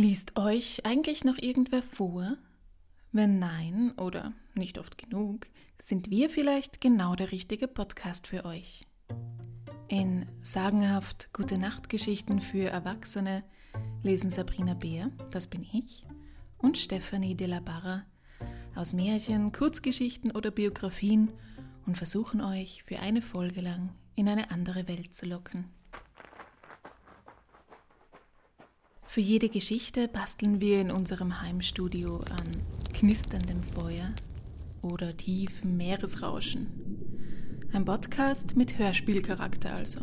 Liest euch eigentlich noch irgendwer vor? Wenn nein oder nicht oft genug, sind wir vielleicht genau der richtige Podcast für euch. In sagenhaft Gute Nachtgeschichten für Erwachsene lesen Sabrina Beer, das bin ich, und Stephanie de la Barra aus Märchen, Kurzgeschichten oder Biografien und versuchen euch für eine Folge lang in eine andere Welt zu locken. Für jede Geschichte basteln wir in unserem Heimstudio an knisterndem Feuer oder tiefem Meeresrauschen. Ein Podcast mit Hörspielcharakter also.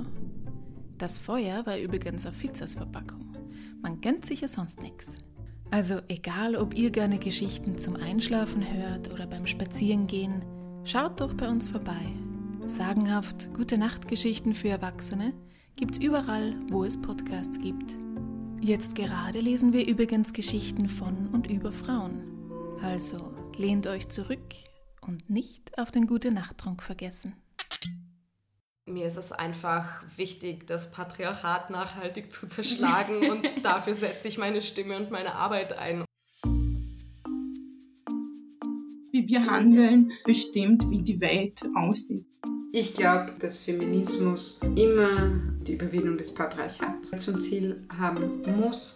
Das Feuer war übrigens auf Fizzas Verpackung. Man gönnt sich ja sonst nichts. Also egal, ob ihr gerne Geschichten zum Einschlafen hört oder beim Spazierengehen, schaut doch bei uns vorbei. Sagenhaft gute Nachtgeschichten für Erwachsene gibt's überall, wo es Podcasts gibt. Jetzt gerade lesen wir übrigens Geschichten von und über Frauen. Also lehnt euch zurück und nicht auf den gute Nachttrunk vergessen. Mir ist es einfach wichtig, das Patriarchat nachhaltig zu zerschlagen und dafür setze ich meine Stimme und meine Arbeit ein. Wie wir handeln, bestimmt, wie die Welt aussieht. Ich glaube, dass Feminismus immer die Überwindung des Patriarchats zum Ziel haben muss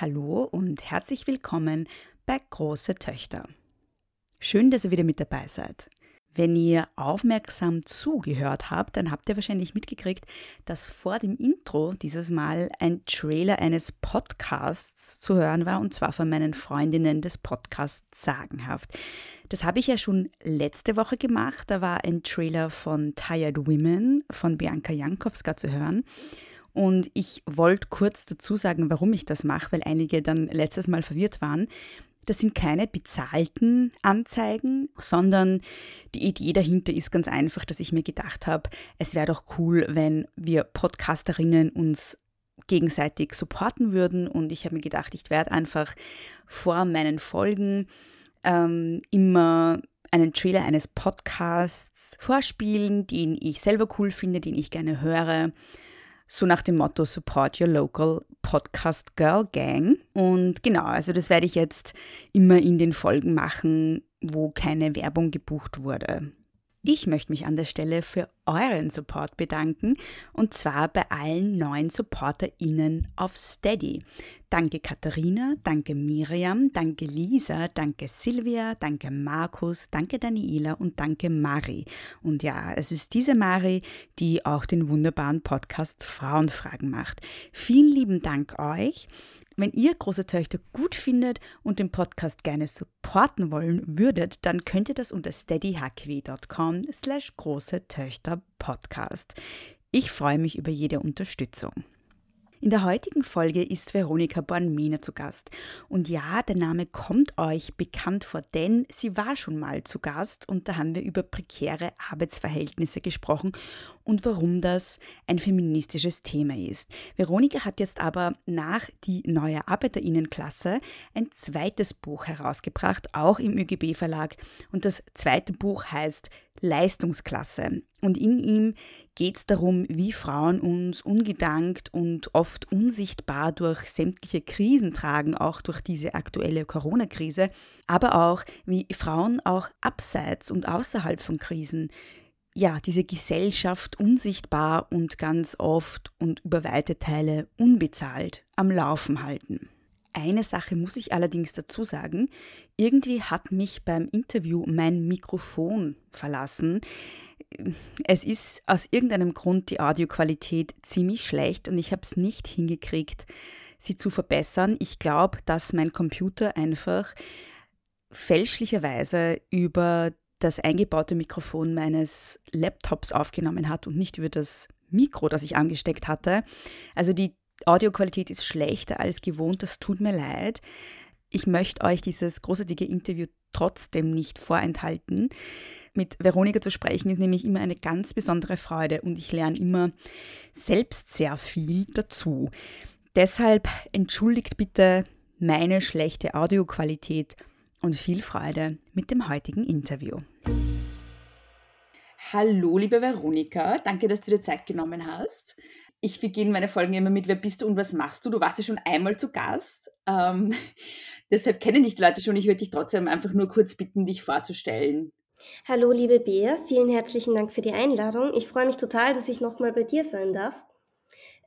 Hallo und herzlich willkommen bei Große Töchter. Schön, dass ihr wieder mit dabei seid. Wenn ihr aufmerksam zugehört habt, dann habt ihr wahrscheinlich mitgekriegt, dass vor dem Intro dieses Mal ein Trailer eines Podcasts zu hören war, und zwar von meinen Freundinnen des Podcasts Sagenhaft. Das habe ich ja schon letzte Woche gemacht. Da war ein Trailer von Tired Women von Bianca Jankowska zu hören. Und ich wollte kurz dazu sagen, warum ich das mache, weil einige dann letztes Mal verwirrt waren. Das sind keine bezahlten Anzeigen, sondern die Idee dahinter ist ganz einfach, dass ich mir gedacht habe, es wäre doch cool, wenn wir Podcasterinnen uns gegenseitig supporten würden. Und ich habe mir gedacht, ich werde einfach vor meinen Folgen ähm, immer einen Trailer eines Podcasts vorspielen, den ich selber cool finde, den ich gerne höre so nach dem Motto Support Your Local Podcast Girl Gang. Und genau, also das werde ich jetzt immer in den Folgen machen, wo keine Werbung gebucht wurde. Ich möchte mich an der Stelle für euren Support bedanken und zwar bei allen neuen SupporterInnen auf Steady. Danke Katharina, danke Miriam, danke Lisa, danke Silvia, danke Markus, danke Daniela und danke Mari. Und ja, es ist diese Mari, die auch den wunderbaren Podcast Frauenfragen macht. Vielen lieben Dank euch. Wenn ihr große Töchter gut findet und den Podcast gerne supporten wollen würdet, dann könnt ihr das unter steadyhq.com slash große Töchter Podcast. Ich freue mich über jede Unterstützung. In der heutigen Folge ist Veronika Bornmina zu Gast. Und ja, der Name kommt euch bekannt vor, denn sie war schon mal zu Gast und da haben wir über prekäre Arbeitsverhältnisse gesprochen und warum das ein feministisches Thema ist. Veronika hat jetzt aber nach die neue Arbeiterinnenklasse ein zweites Buch herausgebracht, auch im ÖGB Verlag. Und das zweite Buch heißt Leistungsklasse. Und in ihm geht es darum, wie Frauen uns ungedankt und oft unsichtbar durch sämtliche Krisen tragen, auch durch diese aktuelle Corona-Krise, aber auch, wie Frauen auch abseits und außerhalb von Krisen ja, diese Gesellschaft unsichtbar und ganz oft und über weite Teile unbezahlt am Laufen halten. Eine Sache muss ich allerdings dazu sagen. Irgendwie hat mich beim Interview mein Mikrofon verlassen. Es ist aus irgendeinem Grund die Audioqualität ziemlich schlecht und ich habe es nicht hingekriegt, sie zu verbessern. Ich glaube, dass mein Computer einfach fälschlicherweise über das eingebaute Mikrofon meines Laptops aufgenommen hat und nicht über das Mikro, das ich angesteckt hatte. Also die Audioqualität ist schlechter als gewohnt, das tut mir leid. Ich möchte euch dieses großartige Interview trotzdem nicht vorenthalten. Mit Veronika zu sprechen ist nämlich immer eine ganz besondere Freude und ich lerne immer selbst sehr viel dazu. Deshalb entschuldigt bitte meine schlechte Audioqualität und viel Freude mit dem heutigen Interview. Hallo, liebe Veronika, danke, dass du dir Zeit genommen hast. Ich beginne meine Folgen immer mit Wer bist du und was machst du? Du warst ja schon einmal zu Gast. Ähm, deshalb kennen dich die Leute schon. Ich würde dich trotzdem einfach nur kurz bitten, dich vorzustellen. Hallo, liebe Bea, vielen herzlichen Dank für die Einladung. Ich freue mich total, dass ich nochmal bei dir sein darf.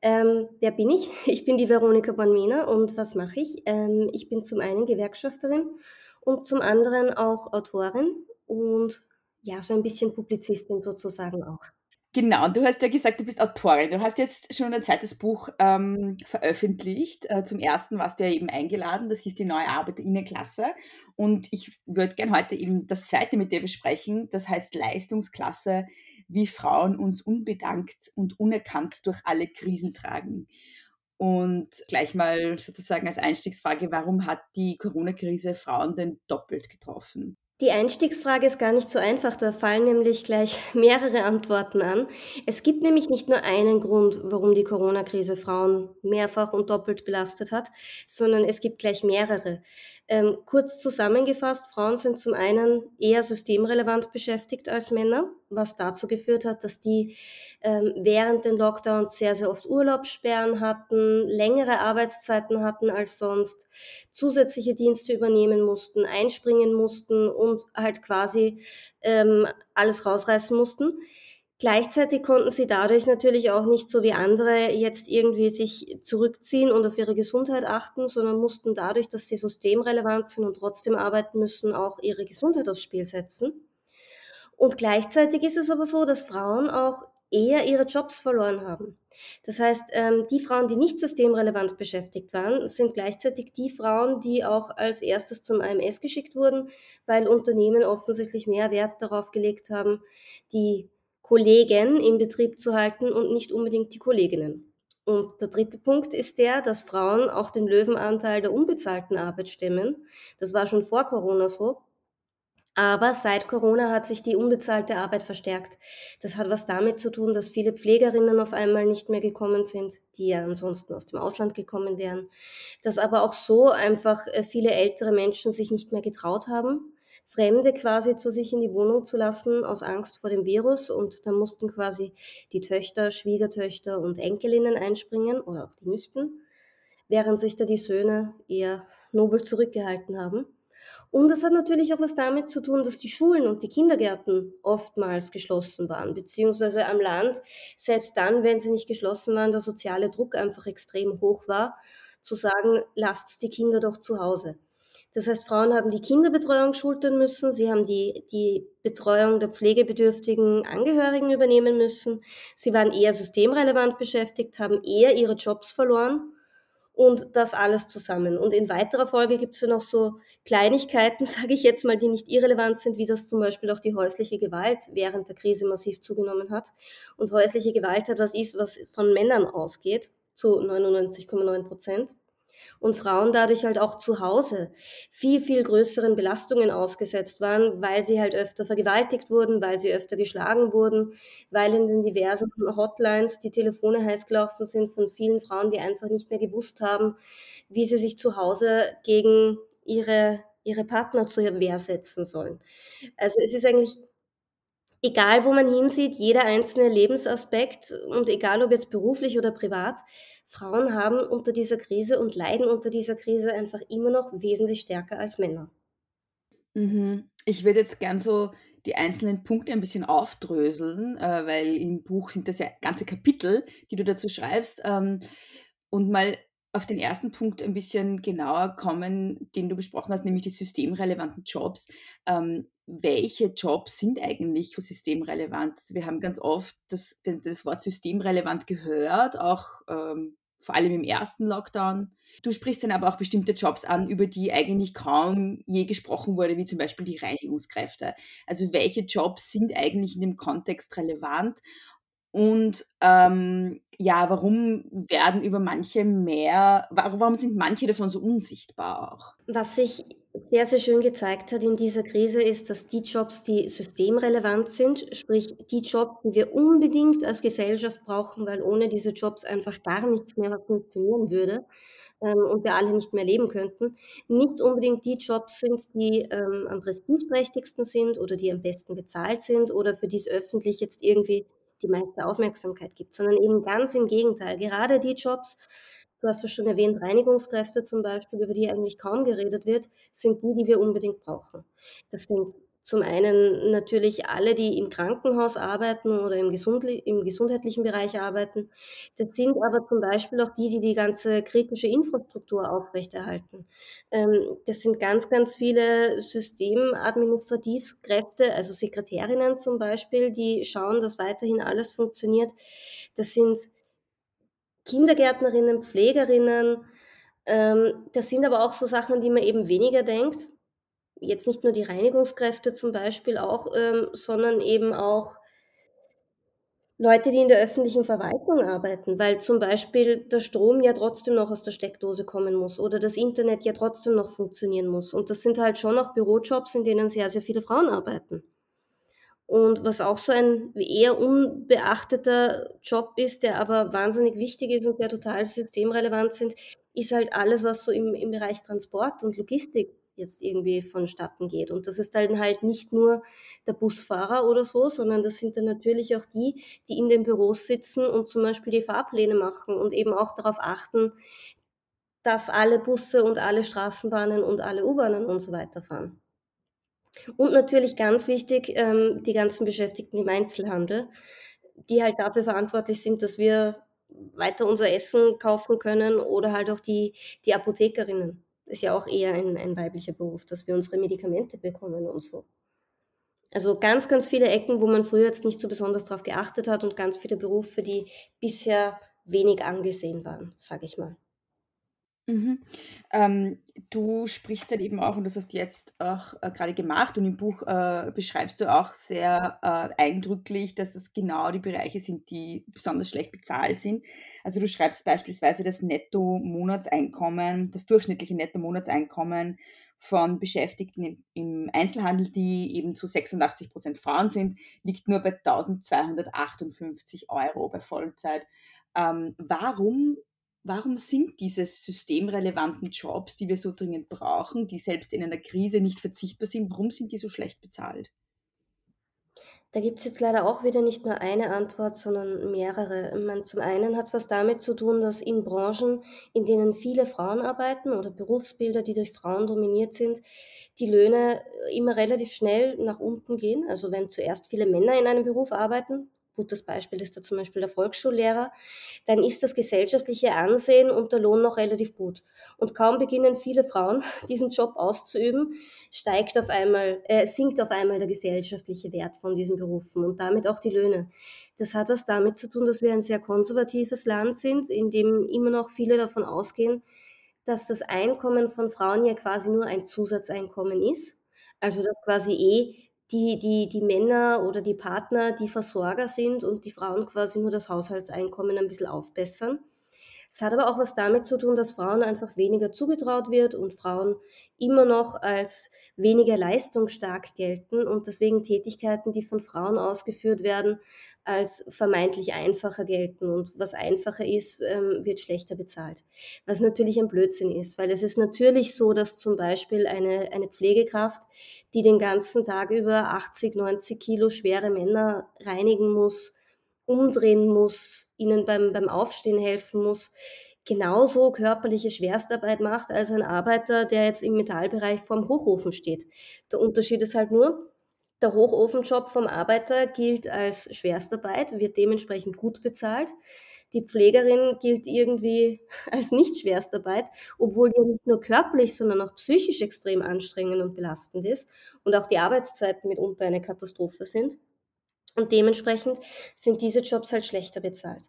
Ähm, wer bin ich? Ich bin die Veronika Bonmena und was mache ich? Ähm, ich bin zum einen Gewerkschafterin und zum anderen auch Autorin und ja, so ein bisschen Publizistin sozusagen auch. Genau, du hast ja gesagt, du bist Autorin. Du hast jetzt schon ein zweites Buch ähm, veröffentlicht. Äh, zum ersten warst du ja eben eingeladen, das ist die neue Arbeiterinnenklasse. Und ich würde gerne heute eben das zweite mit dir besprechen, das heißt Leistungsklasse, wie Frauen uns unbedankt und unerkannt durch alle Krisen tragen. Und gleich mal sozusagen als Einstiegsfrage, warum hat die Corona-Krise Frauen denn doppelt getroffen? Die Einstiegsfrage ist gar nicht so einfach, da fallen nämlich gleich mehrere Antworten an. Es gibt nämlich nicht nur einen Grund, warum die Corona-Krise Frauen mehrfach und doppelt belastet hat, sondern es gibt gleich mehrere. Ähm, kurz zusammengefasst, Frauen sind zum einen eher systemrelevant beschäftigt als Männer, was dazu geführt hat, dass die ähm, während den Lockdowns sehr, sehr oft Urlaubssperren hatten, längere Arbeitszeiten hatten als sonst, zusätzliche Dienste übernehmen mussten, einspringen mussten und halt quasi ähm, alles rausreißen mussten. Gleichzeitig konnten sie dadurch natürlich auch nicht so wie andere jetzt irgendwie sich zurückziehen und auf ihre Gesundheit achten, sondern mussten dadurch, dass sie systemrelevant sind und trotzdem arbeiten müssen, auch ihre Gesundheit aufs Spiel setzen. Und gleichzeitig ist es aber so, dass Frauen auch eher ihre Jobs verloren haben. Das heißt, ähm, die Frauen, die nicht systemrelevant beschäftigt waren, sind gleichzeitig die Frauen, die auch als erstes zum AMS geschickt wurden, weil Unternehmen offensichtlich mehr Wert darauf gelegt haben, die Kollegen im Betrieb zu halten und nicht unbedingt die Kolleginnen. Und der dritte Punkt ist der, dass Frauen auch den Löwenanteil der unbezahlten Arbeit stemmen. Das war schon vor Corona so. Aber seit Corona hat sich die unbezahlte Arbeit verstärkt. Das hat was damit zu tun, dass viele Pflegerinnen auf einmal nicht mehr gekommen sind, die ja ansonsten aus dem Ausland gekommen wären. Dass aber auch so einfach äh, viele ältere Menschen sich nicht mehr getraut haben Fremde quasi zu sich in die Wohnung zu lassen aus Angst vor dem Virus. Und da mussten quasi die Töchter, Schwiegertöchter und Enkelinnen einspringen oder auch die Nichten, während sich da die Söhne eher nobel zurückgehalten haben. Und das hat natürlich auch was damit zu tun, dass die Schulen und die Kindergärten oftmals geschlossen waren, beziehungsweise am Land, selbst dann, wenn sie nicht geschlossen waren, der soziale Druck einfach extrem hoch war, zu sagen, lasst die Kinder doch zu Hause. Das heißt, Frauen haben die Kinderbetreuung schultern müssen, sie haben die, die Betreuung der pflegebedürftigen Angehörigen übernehmen müssen, sie waren eher systemrelevant beschäftigt, haben eher ihre Jobs verloren und das alles zusammen. Und in weiterer Folge gibt es ja noch so Kleinigkeiten, sage ich jetzt mal, die nicht irrelevant sind, wie das zum Beispiel auch die häusliche Gewalt während der Krise massiv zugenommen hat. Und häusliche Gewalt hat was ist, was von Männern ausgeht, zu 99,9 Prozent und Frauen dadurch halt auch zu Hause viel, viel größeren Belastungen ausgesetzt waren, weil sie halt öfter vergewaltigt wurden, weil sie öfter geschlagen wurden, weil in den diversen Hotlines die Telefone heiß gelaufen sind von vielen Frauen, die einfach nicht mehr gewusst haben, wie sie sich zu Hause gegen ihre, ihre Partner zur Wehr setzen sollen. Also es ist eigentlich egal, wo man hinsieht, jeder einzelne Lebensaspekt und egal ob jetzt beruflich oder privat, Frauen haben unter dieser Krise und leiden unter dieser Krise einfach immer noch wesentlich stärker als Männer. Mhm. Ich würde jetzt gern so die einzelnen Punkte ein bisschen aufdröseln, äh, weil im Buch sind das ja ganze Kapitel, die du dazu schreibst. Ähm, und mal auf den ersten Punkt ein bisschen genauer kommen, den du besprochen hast, nämlich die systemrelevanten Jobs. Ähm, welche Jobs sind eigentlich systemrelevant? Also wir haben ganz oft das, das Wort systemrelevant gehört, auch ähm, vor allem im ersten Lockdown. Du sprichst dann aber auch bestimmte Jobs an, über die eigentlich kaum je gesprochen wurde, wie zum Beispiel die Reinigungskräfte. Also welche Jobs sind eigentlich in dem Kontext relevant Und ähm, ja, warum werden über manche mehr, warum sind manche davon so unsichtbar auch? Was sich sehr, sehr schön gezeigt hat in dieser Krise, ist, dass die Jobs, die systemrelevant sind, sprich die Jobs, die wir unbedingt als Gesellschaft brauchen, weil ohne diese Jobs einfach gar nichts mehr funktionieren würde ähm, und wir alle nicht mehr leben könnten, nicht unbedingt die Jobs sind, die ähm, am prestigeträchtigsten sind oder die am besten bezahlt sind oder für die es öffentlich jetzt irgendwie die meiste Aufmerksamkeit gibt, sondern eben ganz im Gegenteil. Gerade die Jobs, du hast es schon erwähnt, Reinigungskräfte zum Beispiel, über die eigentlich kaum geredet wird, sind die, die wir unbedingt brauchen. Das sind zum einen natürlich alle, die im Krankenhaus arbeiten oder im, Gesundli im gesundheitlichen Bereich arbeiten. Das sind aber zum Beispiel auch die, die die ganze kritische Infrastruktur aufrechterhalten. Ähm, das sind ganz, ganz viele Systemadministrativkräfte, also Sekretärinnen zum Beispiel, die schauen, dass weiterhin alles funktioniert. Das sind Kindergärtnerinnen, Pflegerinnen. Ähm, das sind aber auch so Sachen, an die man eben weniger denkt jetzt nicht nur die Reinigungskräfte zum Beispiel auch, ähm, sondern eben auch Leute, die in der öffentlichen Verwaltung arbeiten, weil zum Beispiel der Strom ja trotzdem noch aus der Steckdose kommen muss oder das Internet ja trotzdem noch funktionieren muss. Und das sind halt schon auch Bürojobs, in denen sehr, sehr viele Frauen arbeiten. Und was auch so ein eher unbeachteter Job ist, der aber wahnsinnig wichtig ist und der total systemrelevant sind, ist halt alles, was so im, im Bereich Transport und Logistik jetzt irgendwie vonstatten geht. Und das ist dann halt nicht nur der Busfahrer oder so, sondern das sind dann natürlich auch die, die in den Büros sitzen und zum Beispiel die Fahrpläne machen und eben auch darauf achten, dass alle Busse und alle Straßenbahnen und alle U-Bahnen und so weiter fahren. Und natürlich ganz wichtig, ähm, die ganzen Beschäftigten im Einzelhandel, die halt dafür verantwortlich sind, dass wir weiter unser Essen kaufen können oder halt auch die, die Apothekerinnen ist ja auch eher ein, ein weiblicher Beruf, dass wir unsere Medikamente bekommen und so. Also ganz, ganz viele Ecken, wo man früher jetzt nicht so besonders darauf geachtet hat und ganz viele Berufe, die bisher wenig angesehen waren, sage ich mal. Mhm. Ähm, du sprichst dann eben auch, und das hast du jetzt auch äh, gerade gemacht, und im Buch äh, beschreibst du auch sehr äh, eindrücklich, dass es genau die Bereiche sind, die besonders schlecht bezahlt sind. Also du schreibst beispielsweise das Netto-Monatseinkommen, das durchschnittliche Netto-Monatseinkommen von Beschäftigten im, im Einzelhandel, die eben zu 86 Prozent Frauen sind, liegt nur bei 1258 Euro bei Vollzeit. Ähm, warum Warum sind diese systemrelevanten Jobs, die wir so dringend brauchen, die selbst in einer Krise nicht verzichtbar sind, warum sind die so schlecht bezahlt? Da gibt es jetzt leider auch wieder nicht nur eine Antwort, sondern mehrere. meine, zum einen hat es was damit zu tun, dass in Branchen, in denen viele Frauen arbeiten oder Berufsbilder, die durch Frauen dominiert sind, die Löhne immer relativ schnell nach unten gehen. Also wenn zuerst viele Männer in einem Beruf arbeiten, gutes Beispiel ist da zum Beispiel der Volksschullehrer, dann ist das gesellschaftliche Ansehen und der Lohn noch relativ gut. Und kaum beginnen viele Frauen diesen Job auszuüben, steigt auf einmal, äh, sinkt auf einmal der gesellschaftliche Wert von diesen Berufen und damit auch die Löhne. Das hat was damit zu tun, dass wir ein sehr konservatives Land sind, in dem immer noch viele davon ausgehen, dass das Einkommen von Frauen ja quasi nur ein Zusatzeinkommen ist. Also dass quasi eh die, die, die Männer oder die Partner die Versorger sind und die Frauen quasi nur das Haushaltseinkommen ein bisschen aufbessern. Es hat aber auch was damit zu tun, dass Frauen einfach weniger zugetraut wird und Frauen immer noch als weniger leistungsstark gelten und deswegen Tätigkeiten, die von Frauen ausgeführt werden, als vermeintlich einfacher gelten. Und was einfacher ist, ähm, wird schlechter bezahlt. Was natürlich ein Blödsinn ist, weil es ist natürlich so, dass zum Beispiel eine, eine Pflegekraft, die den ganzen Tag über 80, 90 Kilo schwere Männer reinigen muss, umdrehen muss, ihnen beim, beim Aufstehen helfen muss, genauso körperliche Schwerstarbeit macht als ein Arbeiter, der jetzt im Metallbereich vorm Hochofen steht. Der Unterschied ist halt nur, der Hochofenjob vom Arbeiter gilt als Schwerstarbeit, wird dementsprechend gut bezahlt. Die Pflegerin gilt irgendwie als nicht Schwerstarbeit, obwohl die nicht nur körperlich, sondern auch psychisch extrem anstrengend und belastend ist und auch die Arbeitszeiten mitunter eine Katastrophe sind. Und dementsprechend sind diese Jobs halt schlechter bezahlt.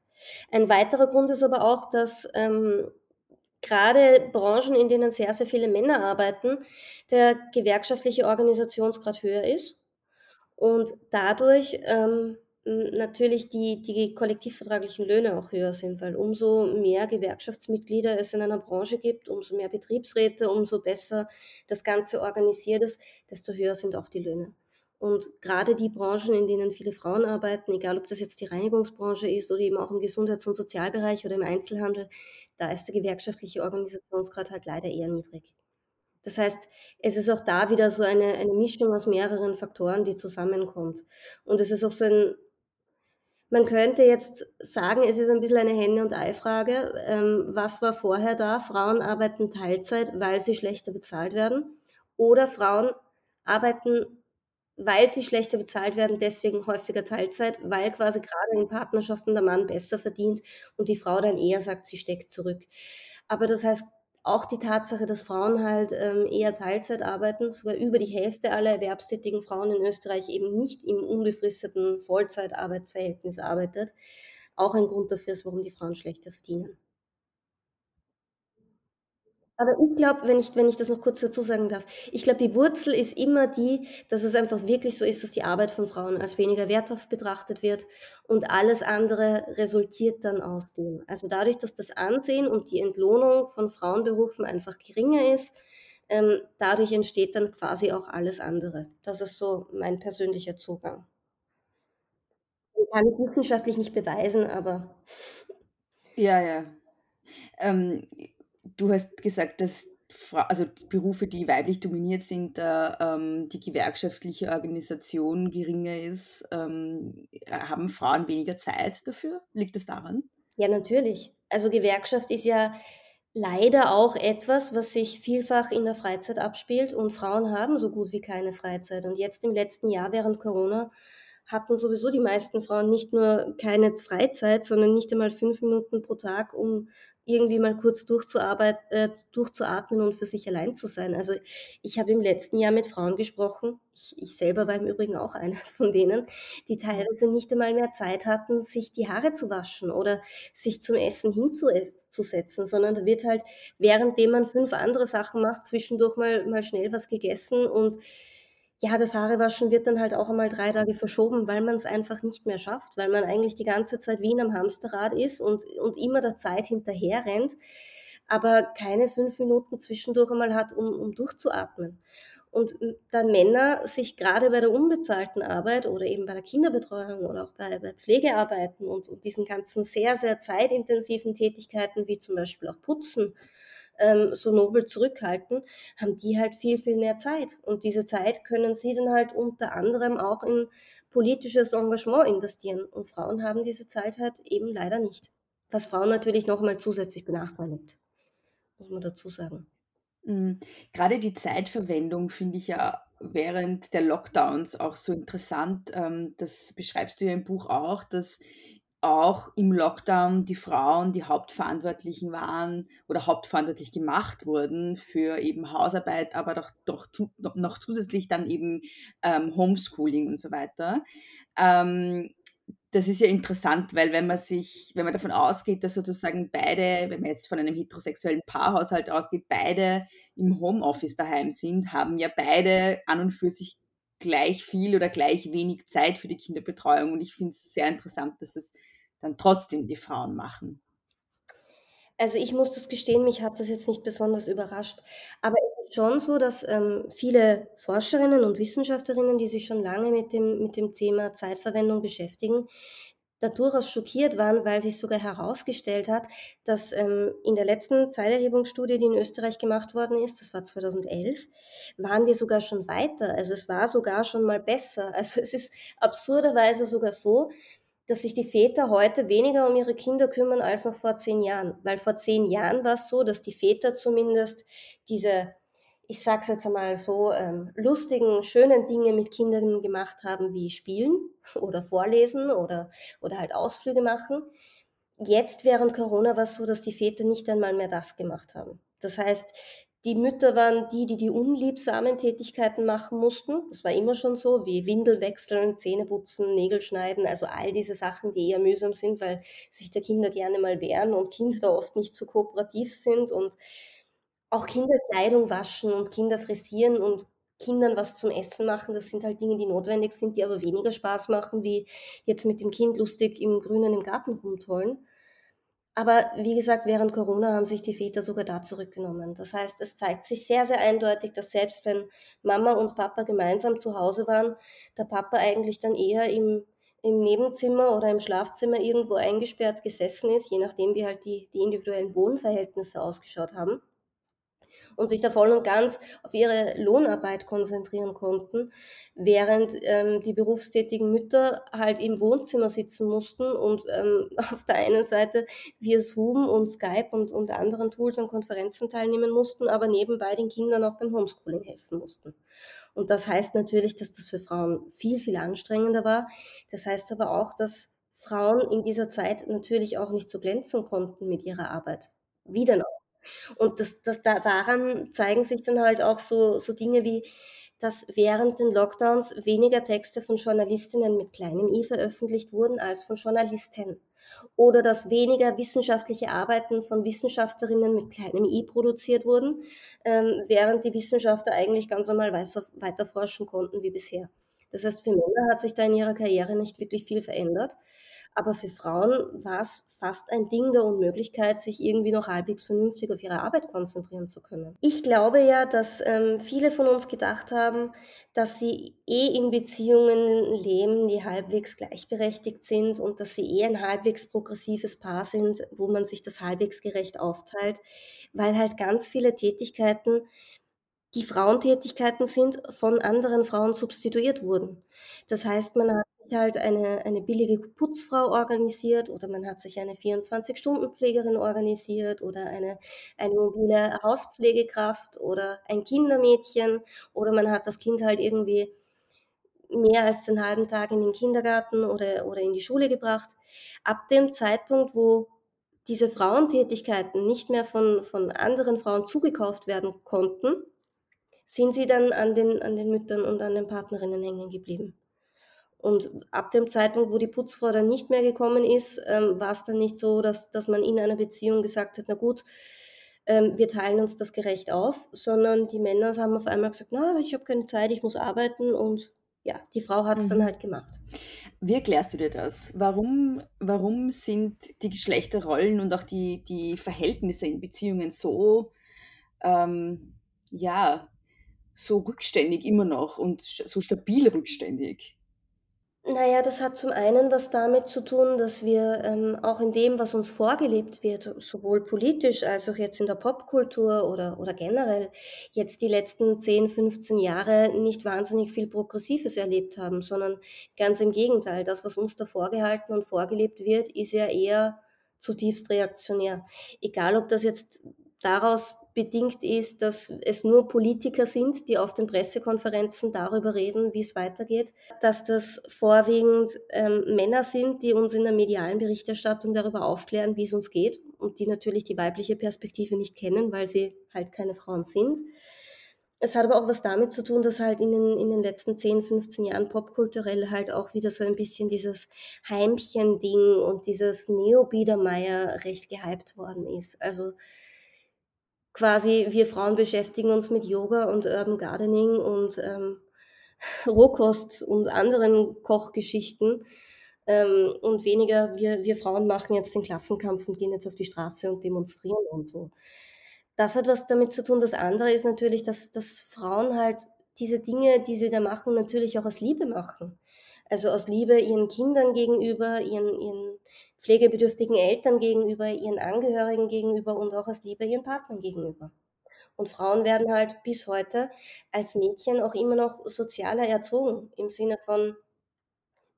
Ein weiterer Grund ist aber auch, dass ähm, gerade Branchen, in denen sehr, sehr viele Männer arbeiten, der gewerkschaftliche Organisationsgrad höher ist und dadurch ähm, natürlich die, die kollektivvertraglichen Löhne auch höher sind, weil umso mehr Gewerkschaftsmitglieder es in einer Branche gibt, umso mehr Betriebsräte, umso besser das Ganze organisiert ist, desto höher sind auch die Löhne. Und gerade die Branchen, in denen viele Frauen arbeiten, egal ob das jetzt die Reinigungsbranche ist oder eben auch im Gesundheits- und Sozialbereich oder im Einzelhandel, da ist der gewerkschaftliche Organisationsgrad halt leider eher niedrig. Das heißt, es ist auch da wieder so eine, eine Mischung aus mehreren Faktoren, die zusammenkommt. Und es ist auch so ein, man könnte jetzt sagen, es ist ein bisschen eine Henne- und Ei-Frage. Ähm, was war vorher da? Frauen arbeiten Teilzeit, weil sie schlechter bezahlt werden. Oder Frauen arbeiten, weil sie schlechter bezahlt werden, deswegen häufiger Teilzeit, weil quasi gerade in Partnerschaften der Mann besser verdient und die Frau dann eher sagt, sie steckt zurück. Aber das heißt, auch die Tatsache, dass Frauen halt ähm, eher Teilzeit arbeiten, sogar über die Hälfte aller erwerbstätigen Frauen in Österreich eben nicht im unbefristeten Vollzeitarbeitsverhältnis arbeitet, auch ein Grund dafür ist, warum die Frauen schlechter verdienen. Aber ich glaube, wenn ich, wenn ich das noch kurz dazu sagen darf, ich glaube, die Wurzel ist immer die, dass es einfach wirklich so ist, dass die Arbeit von Frauen als weniger werthaft betrachtet wird und alles andere resultiert dann aus dem. Also dadurch, dass das Ansehen und die Entlohnung von Frauenberufen einfach geringer ist, ähm, dadurch entsteht dann quasi auch alles andere. Das ist so mein persönlicher Zugang. Kann ich wissenschaftlich nicht beweisen, aber. Ja, ja. Ähm, du hast gesagt, dass Fra also Berufe, die weiblich dominiert sind, da ähm, die gewerkschaftliche Organisation geringer ist. Ähm, haben Frauen weniger Zeit dafür? Liegt das daran? Ja, natürlich. Also Gewerkschaft ist ja leider auch etwas, was sich vielfach in der Freizeit abspielt und Frauen haben so gut wie keine Freizeit. Und jetzt im letzten Jahr während Corona hatten sowieso die meisten Frauen nicht nur keine Freizeit, sondern nicht einmal fünf Minuten pro Tag, um irgendwie mal kurz durchzuarbeiten, äh, durchzuatmen und für sich allein zu sein. Also ich habe im letzten Jahr mit Frauen gesprochen, ich, ich selber war im Übrigen auch eine von denen, die teilweise nicht einmal mehr Zeit hatten, sich die Haare zu waschen oder sich zum Essen hinzusetzen, sondern da wird halt, währenddem man fünf andere Sachen macht, zwischendurch mal, mal schnell was gegessen und ja, das Haarewaschen wird dann halt auch einmal drei Tage verschoben, weil man es einfach nicht mehr schafft, weil man eigentlich die ganze Zeit wie in einem Hamsterrad ist und, und immer der Zeit hinterher rennt, aber keine fünf Minuten zwischendurch einmal hat, um, um durchzuatmen. Und da Männer sich gerade bei der unbezahlten Arbeit oder eben bei der Kinderbetreuung oder auch bei, bei Pflegearbeiten und, und diesen ganzen sehr, sehr zeitintensiven Tätigkeiten wie zum Beispiel auch Putzen ähm, so nobel zurückhalten, haben die halt viel, viel mehr Zeit. Und diese Zeit können sie dann halt unter anderem auch in politisches Engagement investieren. Und Frauen haben diese Zeit halt eben leider nicht. Was Frauen natürlich noch einmal zusätzlich benachteiligt, muss man dazu sagen. Mhm. Gerade die Zeitverwendung finde ich ja während der Lockdowns auch so interessant. Ähm, das beschreibst du ja im Buch auch, dass auch im Lockdown die Frauen die Hauptverantwortlichen waren oder hauptverantwortlich gemacht wurden für eben Hausarbeit, aber doch, doch zu, noch zusätzlich dann eben ähm, Homeschooling und so weiter. Ähm, das ist ja interessant, weil wenn man sich, wenn man davon ausgeht, dass sozusagen beide, wenn man jetzt von einem heterosexuellen Paarhaushalt ausgeht, beide im Homeoffice daheim sind, haben ja beide an und für sich gleich viel oder gleich wenig Zeit für die Kinderbetreuung. Und ich finde es sehr interessant, dass es dann trotzdem die Frauen machen. Also ich muss das gestehen, mich hat das jetzt nicht besonders überrascht. Aber es ist schon so, dass ähm, viele Forscherinnen und Wissenschaftlerinnen, die sich schon lange mit dem, mit dem Thema Zeitverwendung beschäftigen, da durchaus schockiert waren, weil sich sogar herausgestellt hat, dass ähm, in der letzten Zeilerhebungsstudie, die in Österreich gemacht worden ist, das war 2011, waren wir sogar schon weiter. Also es war sogar schon mal besser. Also es ist absurderweise sogar so, dass sich die Väter heute weniger um ihre Kinder kümmern als noch vor zehn Jahren. Weil vor zehn Jahren war es so, dass die Väter zumindest diese, ich sag's jetzt einmal so, ähm, lustigen, schönen Dinge mit Kindern gemacht haben, wie spielen oder vorlesen oder, oder halt Ausflüge machen. Jetzt während Corona war es so, dass die Väter nicht einmal mehr das gemacht haben. Das heißt, die Mütter waren die, die die unliebsamen Tätigkeiten machen mussten. Das war immer schon so, wie Windel wechseln, Zähne putzen, Nägel schneiden, also all diese Sachen, die eher mühsam sind, weil sich der Kinder gerne mal wehren und Kinder da oft nicht so kooperativ sind und auch Kinderkleidung waschen und Kinder frisieren und Kindern was zum Essen machen. Das sind halt Dinge, die notwendig sind, die aber weniger Spaß machen, wie jetzt mit dem Kind lustig im Grünen im Garten rumtollen. Aber wie gesagt, während Corona haben sich die Väter sogar da zurückgenommen. Das heißt, es zeigt sich sehr, sehr eindeutig, dass selbst wenn Mama und Papa gemeinsam zu Hause waren, der Papa eigentlich dann eher im, im Nebenzimmer oder im Schlafzimmer irgendwo eingesperrt gesessen ist, je nachdem, wie halt die, die individuellen Wohnverhältnisse ausgeschaut haben und sich da voll und ganz auf ihre Lohnarbeit konzentrieren konnten, während ähm, die berufstätigen Mütter halt im Wohnzimmer sitzen mussten und ähm, auf der einen Seite via Zoom und Skype und, und anderen Tools an Konferenzen teilnehmen mussten, aber nebenbei den Kindern auch beim Homeschooling helfen mussten. Und das heißt natürlich, dass das für Frauen viel, viel anstrengender war. Das heißt aber auch, dass Frauen in dieser Zeit natürlich auch nicht so glänzen konnten mit ihrer Arbeit. Wie denn auch? Und das, das, da, daran zeigen sich dann halt auch so, so Dinge wie, dass während den Lockdowns weniger Texte von Journalistinnen mit kleinem i veröffentlicht wurden als von Journalisten. Oder dass weniger wissenschaftliche Arbeiten von Wissenschaftlerinnen mit kleinem i produziert wurden, ähm, während die Wissenschaftler eigentlich ganz normal weiter forschen konnten wie bisher. Das heißt, für Männer hat sich da in ihrer Karriere nicht wirklich viel verändert. Aber für Frauen war es fast ein Ding der Unmöglichkeit, sich irgendwie noch halbwegs vernünftig auf ihre Arbeit konzentrieren zu können. Ich glaube ja, dass ähm, viele von uns gedacht haben, dass sie eh in Beziehungen leben, die halbwegs gleichberechtigt sind und dass sie eh ein halbwegs progressives Paar sind, wo man sich das halbwegs gerecht aufteilt, weil halt ganz viele Tätigkeiten die Frauentätigkeiten sind, von anderen Frauen substituiert wurden. Das heißt, man hat halt eine, eine billige Putzfrau organisiert oder man hat sich eine 24-Stunden-Pflegerin organisiert oder eine, eine mobile Hauspflegekraft oder ein Kindermädchen oder man hat das Kind halt irgendwie mehr als den halben Tag in den Kindergarten oder, oder in die Schule gebracht. Ab dem Zeitpunkt, wo diese Frauentätigkeiten nicht mehr von, von anderen Frauen zugekauft werden konnten, sind sie dann an den, an den Müttern und an den Partnerinnen hängen geblieben. Und ab dem Zeitpunkt, wo die Putzfrau dann nicht mehr gekommen ist, ähm, war es dann nicht so, dass, dass man in einer Beziehung gesagt hat, na gut, ähm, wir teilen uns das gerecht auf, sondern die Männer haben auf einmal gesagt, na, ich habe keine Zeit, ich muss arbeiten und ja, die Frau hat es mhm. dann halt gemacht. Wie erklärst du dir das? Warum, warum sind die Geschlechterrollen und auch die, die Verhältnisse in Beziehungen so, ähm, ja, so rückständig immer noch und so stabil rückständig? Naja, das hat zum einen was damit zu tun, dass wir ähm, auch in dem, was uns vorgelebt wird, sowohl politisch als auch jetzt in der Popkultur oder, oder generell, jetzt die letzten 10, 15 Jahre nicht wahnsinnig viel Progressives erlebt haben, sondern ganz im Gegenteil. Das, was uns da vorgehalten und vorgelebt wird, ist ja eher zutiefst reaktionär. Egal, ob das jetzt daraus bedingt ist, dass es nur Politiker sind, die auf den Pressekonferenzen darüber reden, wie es weitergeht, dass das vorwiegend ähm, Männer sind, die uns in der medialen Berichterstattung darüber aufklären, wie es uns geht und die natürlich die weibliche Perspektive nicht kennen, weil sie halt keine Frauen sind. Es hat aber auch was damit zu tun, dass halt in den, in den letzten 10, 15 Jahren popkulturell halt auch wieder so ein bisschen dieses Heimchen-Ding und dieses Neo-Biedermeier recht gehypt worden ist. Also quasi wir Frauen beschäftigen uns mit Yoga und Urban Gardening und ähm, Rohkost und anderen Kochgeschichten ähm, und weniger wir, wir Frauen machen jetzt den Klassenkampf und gehen jetzt auf die Straße und demonstrieren und so. Das hat was damit zu tun. Das andere ist natürlich, dass, dass Frauen halt diese Dinge, die sie da machen, natürlich auch aus Liebe machen. Also aus Liebe ihren Kindern gegenüber, ihren, ihren pflegebedürftigen Eltern gegenüber, ihren Angehörigen gegenüber und auch aus Liebe ihren Partnern gegenüber. Und Frauen werden halt bis heute als Mädchen auch immer noch sozialer erzogen, im Sinne von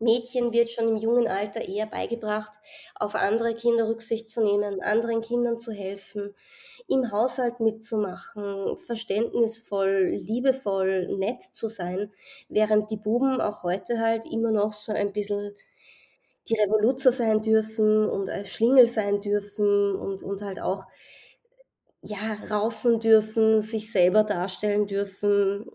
Mädchen wird schon im jungen Alter eher beigebracht, auf andere Kinder Rücksicht zu nehmen, anderen Kindern zu helfen, im Haushalt mitzumachen, verständnisvoll, liebevoll, nett zu sein, während die Buben auch heute halt immer noch so ein bisschen die Revoluzer sein dürfen und als Schlingel sein dürfen und, und halt auch ja, raufen dürfen, sich selber darstellen dürfen,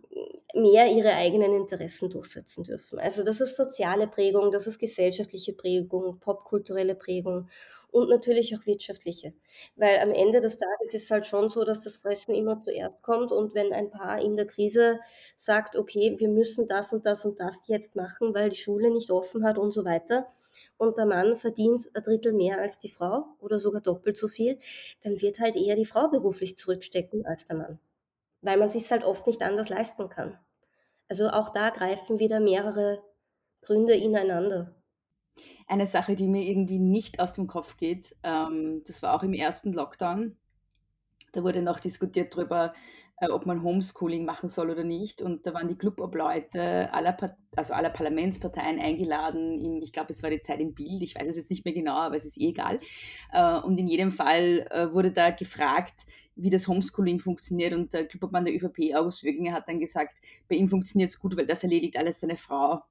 mehr ihre eigenen Interessen durchsetzen dürfen. Also das ist soziale Prägung, das ist gesellschaftliche Prägung, popkulturelle Prägung und natürlich auch wirtschaftliche. Weil am Ende des Tages ist es halt schon so, dass das Fressen immer zuerst kommt und wenn ein Paar in der Krise sagt, okay, wir müssen das und das und das jetzt machen, weil die Schule nicht offen hat und so weiter, und der Mann verdient ein Drittel mehr als die Frau oder sogar doppelt so viel, dann wird halt eher die Frau beruflich zurückstecken als der Mann. Weil man sich halt oft nicht anders leisten kann. Also auch da greifen wieder mehrere Gründe ineinander. Eine Sache, die mir irgendwie nicht aus dem Kopf geht, ähm, das war auch im ersten Lockdown. Da wurde noch diskutiert darüber, äh, ob man Homeschooling machen soll oder nicht. Und da waren die Clubobleute aller, also aller Parlamentsparteien eingeladen. In, ich glaube, es war die Zeit im Bild. Ich weiß es jetzt nicht mehr genau, aber es ist eh egal. Äh, und in jedem Fall äh, wurde da gefragt, wie das Homeschooling funktioniert. Und der Clubobmann der ÖVP, August Wöginger, hat dann gesagt, bei ihm funktioniert es gut, weil das erledigt alles seine Frau.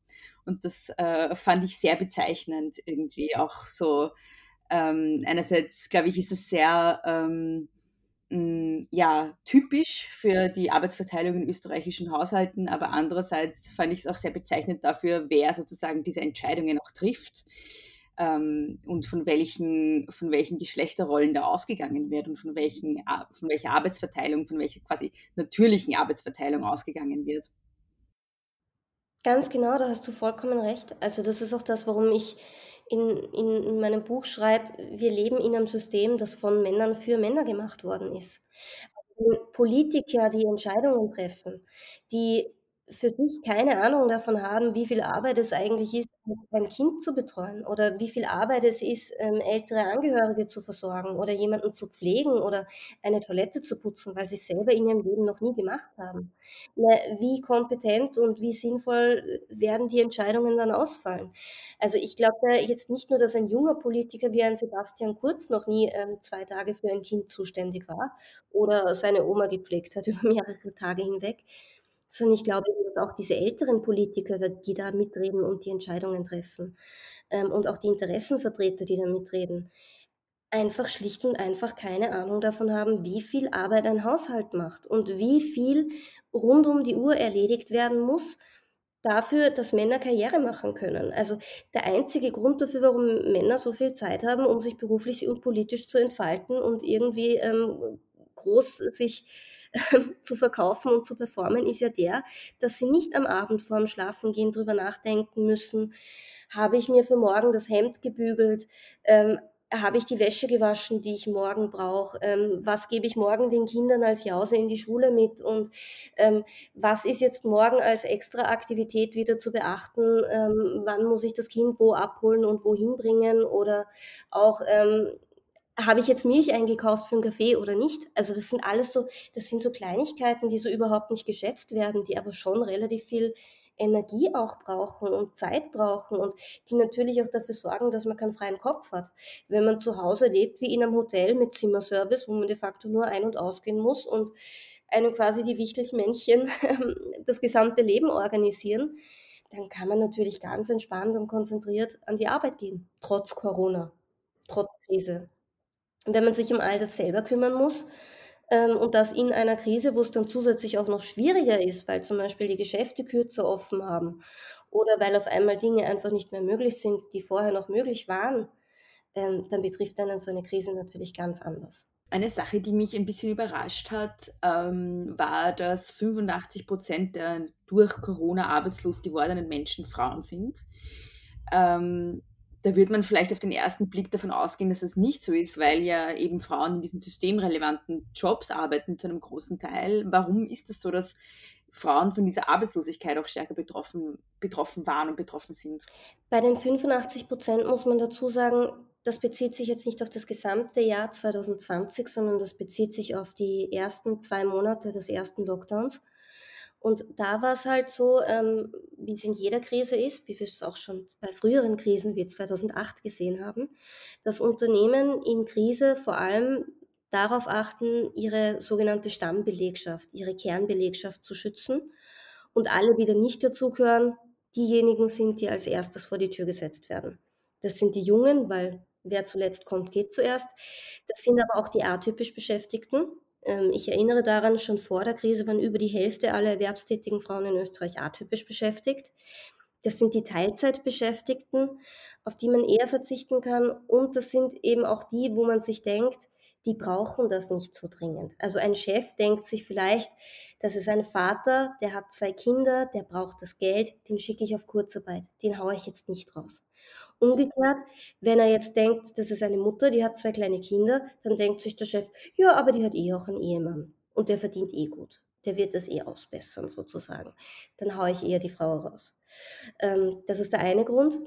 Und das äh, fand ich sehr bezeichnend irgendwie. Auch so, ähm, einerseits, glaube ich, ist es sehr ähm, mh, ja, typisch für die Arbeitsverteilung in österreichischen Haushalten, aber andererseits fand ich es auch sehr bezeichnend dafür, wer sozusagen diese Entscheidungen auch trifft. Ähm, und von welchen, von welchen Geschlechterrollen da ausgegangen wird und von, welchen, von welcher Arbeitsverteilung, von welcher quasi natürlichen Arbeitsverteilung ausgegangen wird. Ganz genau, da hast du vollkommen recht. Also das ist auch das, warum ich in, in meinem Buch schreibe, wir leben in einem System, das von Männern für Männer gemacht worden ist. Also Politiker, die Entscheidungen treffen, die für sich keine Ahnung davon haben, wie viel Arbeit es eigentlich ist, ein Kind zu betreuen oder wie viel Arbeit es ist, ähm, ältere Angehörige zu versorgen oder jemanden zu pflegen oder eine Toilette zu putzen, weil sie es selber in ihrem Leben noch nie gemacht haben. Wie kompetent und wie sinnvoll werden die Entscheidungen dann ausfallen? Also ich glaube jetzt nicht nur, dass ein junger Politiker wie ein Sebastian Kurz noch nie ähm, zwei Tage für ein Kind zuständig war oder seine Oma gepflegt hat über mehrere Tage hinweg, sondern ich glaube, dass auch diese älteren Politiker, die da mitreden und die Entscheidungen treffen ähm, und auch die Interessenvertreter, die da mitreden, einfach schlicht und einfach keine Ahnung davon haben, wie viel Arbeit ein Haushalt macht und wie viel rund um die Uhr erledigt werden muss dafür, dass Männer Karriere machen können. Also der einzige Grund dafür, warum Männer so viel Zeit haben, um sich beruflich und politisch zu entfalten und irgendwie ähm, groß sich zu verkaufen und zu performen, ist ja der, dass sie nicht am Abend vorm Schlafengehen drüber nachdenken müssen, habe ich mir für morgen das Hemd gebügelt, ähm, habe ich die Wäsche gewaschen, die ich morgen brauche? Ähm, was gebe ich morgen den Kindern als Jause in die Schule mit? Und ähm, was ist jetzt morgen als extra Aktivität wieder zu beachten? Ähm, wann muss ich das Kind wo abholen und wohin bringen? Oder auch ähm, habe ich jetzt Milch eingekauft für einen Kaffee oder nicht? Also das sind alles so, das sind so Kleinigkeiten, die so überhaupt nicht geschätzt werden, die aber schon relativ viel Energie auch brauchen und Zeit brauchen und die natürlich auch dafür sorgen, dass man keinen freien Kopf hat. Wenn man zu Hause lebt wie in einem Hotel mit Zimmerservice, wo man de facto nur ein- und ausgehen muss und einem quasi die Wichtelmännchen das gesamte Leben organisieren, dann kann man natürlich ganz entspannt und konzentriert an die Arbeit gehen, trotz Corona, trotz Krise wenn man sich um all das selber kümmern muss ähm, und das in einer Krise, wo es dann zusätzlich auch noch schwieriger ist, weil zum Beispiel die Geschäfte kürzer offen haben oder weil auf einmal Dinge einfach nicht mehr möglich sind, die vorher noch möglich waren, ähm, dann betrifft einen so eine Krise natürlich ganz anders. Eine Sache, die mich ein bisschen überrascht hat, ähm, war, dass 85 Prozent der durch Corona arbeitslos gewordenen Menschen Frauen sind. Da wird man vielleicht auf den ersten Blick davon ausgehen, dass es nicht so ist, weil ja eben Frauen in diesen systemrelevanten Jobs arbeiten zu einem großen Teil. Warum ist es so, dass Frauen von dieser Arbeitslosigkeit auch stärker betroffen, betroffen waren und betroffen sind? Bei den 85 Prozent muss man dazu sagen, das bezieht sich jetzt nicht auf das gesamte Jahr 2020, sondern das bezieht sich auf die ersten zwei Monate des ersten Lockdowns. Und da war es halt so, ähm, wie es in jeder Krise ist, wie wir es auch schon bei früheren Krisen wie 2008 gesehen haben, dass Unternehmen in Krise vor allem darauf achten, ihre sogenannte Stammbelegschaft, ihre Kernbelegschaft zu schützen und alle, die da nicht dazugehören, diejenigen sind, die als erstes vor die Tür gesetzt werden. Das sind die Jungen, weil wer zuletzt kommt, geht zuerst. Das sind aber auch die atypisch Beschäftigten, ich erinnere daran, schon vor der Krise waren über die Hälfte aller erwerbstätigen Frauen in Österreich atypisch beschäftigt. Das sind die Teilzeitbeschäftigten, auf die man eher verzichten kann. Und das sind eben auch die, wo man sich denkt, die brauchen das nicht so dringend. Also ein Chef denkt sich vielleicht, das ist ein Vater, der hat zwei Kinder, der braucht das Geld, den schicke ich auf Kurzarbeit, den haue ich jetzt nicht raus. Umgekehrt, wenn er jetzt denkt, das ist eine Mutter, die hat zwei kleine Kinder, dann denkt sich der Chef, ja, aber die hat eh auch einen Ehemann und der verdient eh gut. Der wird das eh ausbessern sozusagen. Dann haue ich eher die Frau raus. Ähm, das ist der eine Grund.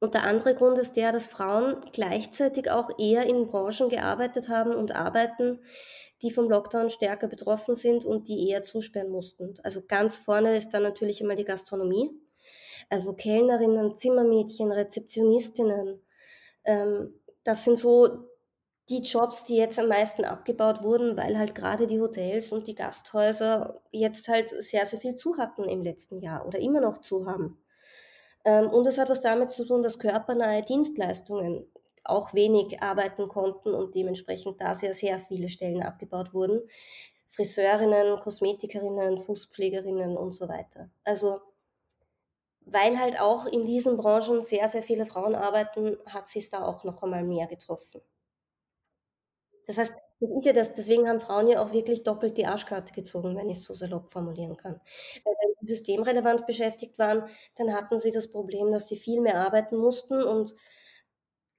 Und der andere Grund ist der, dass Frauen gleichzeitig auch eher in Branchen gearbeitet haben und arbeiten, die vom Lockdown stärker betroffen sind und die eher zusperren mussten. Also ganz vorne ist dann natürlich einmal die Gastronomie. Also Kellnerinnen, Zimmermädchen, Rezeptionistinnen. Ähm, das sind so die Jobs, die jetzt am meisten abgebaut wurden, weil halt gerade die Hotels und die Gasthäuser jetzt halt sehr, sehr viel zu hatten im letzten Jahr oder immer noch zu haben. Ähm, und es hat was damit zu tun, dass körpernahe Dienstleistungen auch wenig arbeiten konnten und dementsprechend da sehr, sehr viele Stellen abgebaut wurden. Friseurinnen, Kosmetikerinnen, Fußpflegerinnen und so weiter. Also weil halt auch in diesen Branchen sehr, sehr viele Frauen arbeiten, hat sie es da auch noch einmal mehr getroffen. Das heißt, das ist ja das, deswegen haben Frauen ja auch wirklich doppelt die Arschkarte gezogen, wenn ich es so salopp formulieren kann. Wenn sie systemrelevant beschäftigt waren, dann hatten sie das Problem, dass sie viel mehr arbeiten mussten und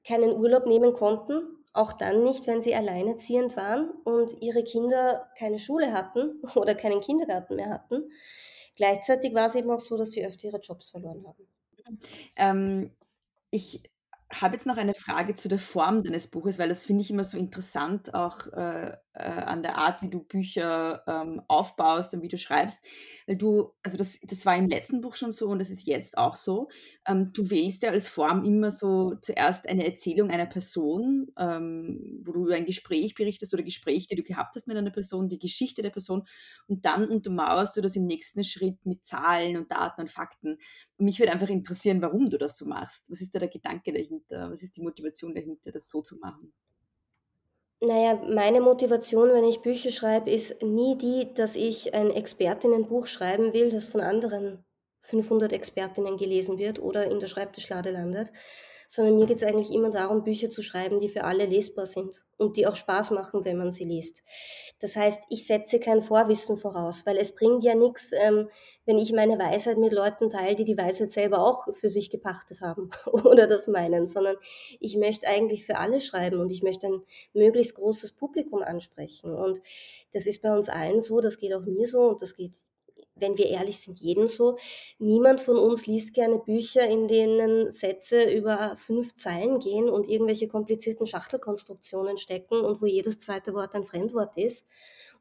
keinen Urlaub nehmen konnten. Auch dann nicht, wenn sie alleinerziehend waren und ihre Kinder keine Schule hatten oder keinen Kindergarten mehr hatten. Gleichzeitig war es eben auch so, dass sie öfter ihre Jobs verloren haben. Ähm, ich habe jetzt noch eine Frage zu der Form deines Buches, weil das finde ich immer so interessant, auch äh, äh, an der Art, wie du Bücher ähm, aufbaust und wie du schreibst. Weil du, also das, das war im letzten Buch schon so und das ist jetzt auch so. Ähm, du wählst ja als Form immer so zuerst eine Erzählung einer Person, ähm, wo du über ein Gespräch berichtest oder Gespräche, die du gehabt hast mit einer Person, die Geschichte der Person und dann untermauerst du das im nächsten Schritt mit Zahlen und Daten und Fakten mich würde einfach interessieren, warum du das so machst. Was ist da der Gedanke dahinter? Was ist die Motivation dahinter, das so zu machen? Naja, meine Motivation, wenn ich Bücher schreibe, ist nie die, dass ich ein Expertinnenbuch schreiben will, das von anderen 500 Expertinnen gelesen wird oder in der Schreibtischlade landet, sondern mir geht es eigentlich immer darum, Bücher zu schreiben, die für alle lesbar sind und die auch Spaß machen, wenn man sie liest. Das heißt, ich setze kein Vorwissen voraus, weil es bringt ja nichts, ähm, wenn ich meine Weisheit mit Leuten teile, die die Weisheit selber auch für sich gepachtet haben oder das meinen, sondern ich möchte eigentlich für alle schreiben und ich möchte ein möglichst großes Publikum ansprechen. Und das ist bei uns allen so, das geht auch mir so und das geht wenn wir ehrlich sind, jedem so. Niemand von uns liest gerne Bücher, in denen Sätze über fünf Zeilen gehen und irgendwelche komplizierten Schachtelkonstruktionen stecken und wo jedes zweite Wort ein Fremdwort ist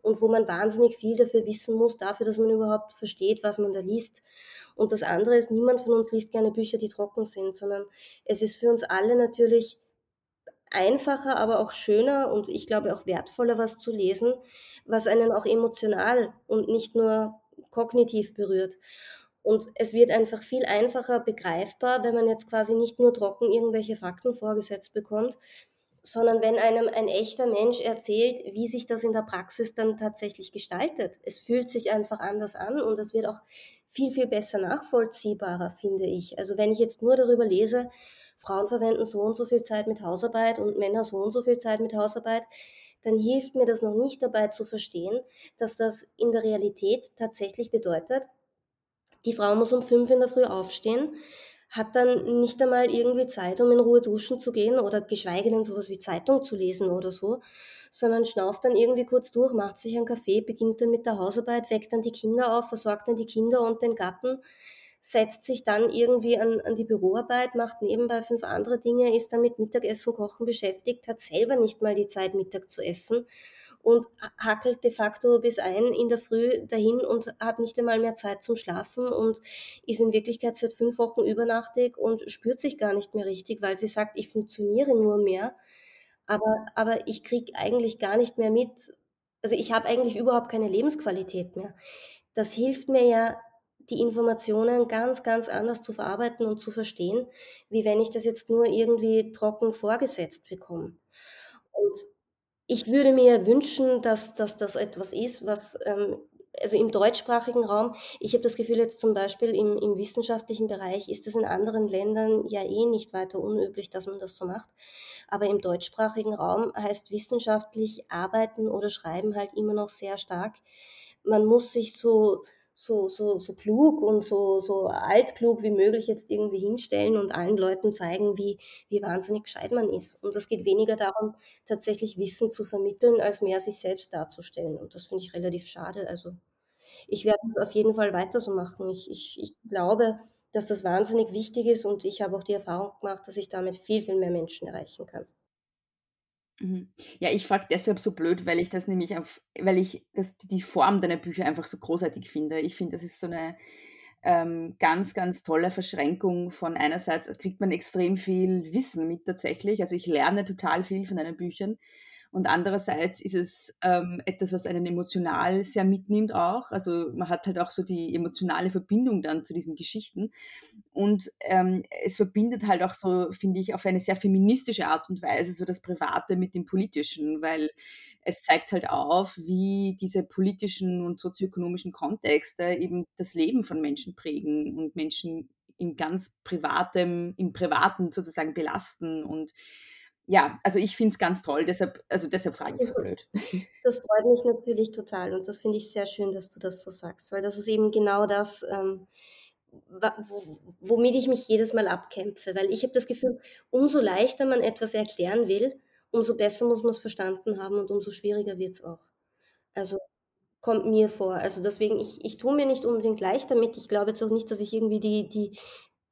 und wo man wahnsinnig viel dafür wissen muss, dafür, dass man überhaupt versteht, was man da liest. Und das andere ist, niemand von uns liest gerne Bücher, die trocken sind, sondern es ist für uns alle natürlich einfacher, aber auch schöner und ich glaube auch wertvoller, was zu lesen, was einen auch emotional und nicht nur kognitiv berührt. Und es wird einfach viel einfacher begreifbar, wenn man jetzt quasi nicht nur trocken irgendwelche Fakten vorgesetzt bekommt, sondern wenn einem ein echter Mensch erzählt, wie sich das in der Praxis dann tatsächlich gestaltet. Es fühlt sich einfach anders an und es wird auch viel, viel besser nachvollziehbarer, finde ich. Also wenn ich jetzt nur darüber lese, Frauen verwenden so und so viel Zeit mit Hausarbeit und Männer so und so viel Zeit mit Hausarbeit, dann hilft mir das noch nicht dabei zu verstehen, dass das in der Realität tatsächlich bedeutet, die Frau muss um fünf in der Früh aufstehen, hat dann nicht einmal irgendwie Zeit, um in Ruhe duschen zu gehen oder geschweige denn sowas wie Zeitung zu lesen oder so, sondern schnauft dann irgendwie kurz durch, macht sich einen Kaffee, beginnt dann mit der Hausarbeit, weckt dann die Kinder auf, versorgt dann die Kinder und den Gatten, setzt sich dann irgendwie an, an die Büroarbeit, macht nebenbei fünf andere Dinge, ist dann mit Mittagessen, Kochen beschäftigt, hat selber nicht mal die Zeit, Mittag zu essen und hackelt de facto bis ein in der Früh dahin und hat nicht einmal mehr Zeit zum Schlafen und ist in Wirklichkeit seit fünf Wochen übernachtig und spürt sich gar nicht mehr richtig, weil sie sagt, ich funktioniere nur mehr, aber, aber ich kriege eigentlich gar nicht mehr mit, also ich habe eigentlich überhaupt keine Lebensqualität mehr. Das hilft mir ja die Informationen ganz, ganz anders zu verarbeiten und zu verstehen, wie wenn ich das jetzt nur irgendwie trocken vorgesetzt bekomme. Und ich würde mir wünschen, dass, dass das etwas ist, was ähm, also im deutschsprachigen Raum, ich habe das Gefühl jetzt zum Beispiel im, im wissenschaftlichen Bereich ist das in anderen Ländern ja eh nicht weiter unüblich, dass man das so macht. Aber im deutschsprachigen Raum heißt wissenschaftlich arbeiten oder schreiben halt immer noch sehr stark. Man muss sich so so, so, so klug und so, so altklug wie möglich jetzt irgendwie hinstellen und allen Leuten zeigen, wie, wie wahnsinnig gescheit man ist. Und es geht weniger darum, tatsächlich Wissen zu vermitteln, als mehr sich selbst darzustellen. Und das finde ich relativ schade. Also ich werde auf jeden Fall weiter so machen. Ich, ich, ich glaube, dass das wahnsinnig wichtig ist und ich habe auch die Erfahrung gemacht, dass ich damit viel, viel mehr Menschen erreichen kann. Mhm. Ja, ich frage deshalb so blöd, weil ich das nämlich auf, weil ich das, die Form deiner Bücher einfach so großartig finde. Ich finde, das ist so eine ähm, ganz, ganz tolle Verschränkung von einerseits kriegt man extrem viel Wissen mit tatsächlich. Also ich lerne total viel von deinen Büchern. Und andererseits ist es ähm, etwas, was einen emotional sehr mitnimmt auch. Also man hat halt auch so die emotionale Verbindung dann zu diesen Geschichten. Und ähm, es verbindet halt auch so, finde ich, auf eine sehr feministische Art und Weise so das Private mit dem Politischen, weil es zeigt halt auf, wie diese politischen und sozioökonomischen Kontexte eben das Leben von Menschen prägen und Menschen in ganz privatem, im Privaten sozusagen belasten und ja, also ich finde es ganz toll, deshalb, also deshalb frage ich so blöd. Das freut mich natürlich total und das finde ich sehr schön, dass du das so sagst, weil das ist eben genau das, ähm, womit ich mich jedes Mal abkämpfe, weil ich habe das Gefühl, umso leichter man etwas erklären will, umso besser muss man es verstanden haben und umso schwieriger wird es auch. Also kommt mir vor. Also deswegen, ich, ich tue mir nicht unbedingt leicht damit. Ich glaube jetzt auch nicht, dass ich irgendwie die, die,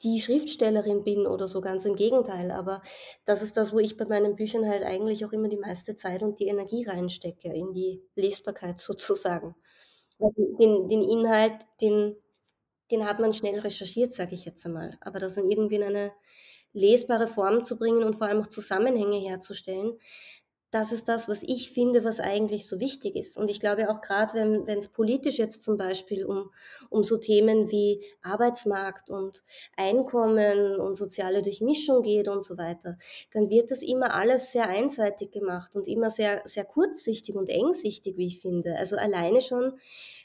die Schriftstellerin bin oder so, ganz im Gegenteil. Aber das ist das, wo ich bei meinen Büchern halt eigentlich auch immer die meiste Zeit und die Energie reinstecke, in die Lesbarkeit sozusagen. Den, den Inhalt, den, den hat man schnell recherchiert, sage ich jetzt einmal. Aber das dann irgendwie in eine lesbare Form zu bringen und vor allem auch Zusammenhänge herzustellen, das ist das, was ich finde, was eigentlich so wichtig ist. Und ich glaube auch gerade, wenn es politisch jetzt zum Beispiel um, um so Themen wie Arbeitsmarkt und Einkommen und soziale Durchmischung geht und so weiter, dann wird das immer alles sehr einseitig gemacht und immer sehr, sehr kurzsichtig und engsichtig, wie ich finde. Also alleine schon,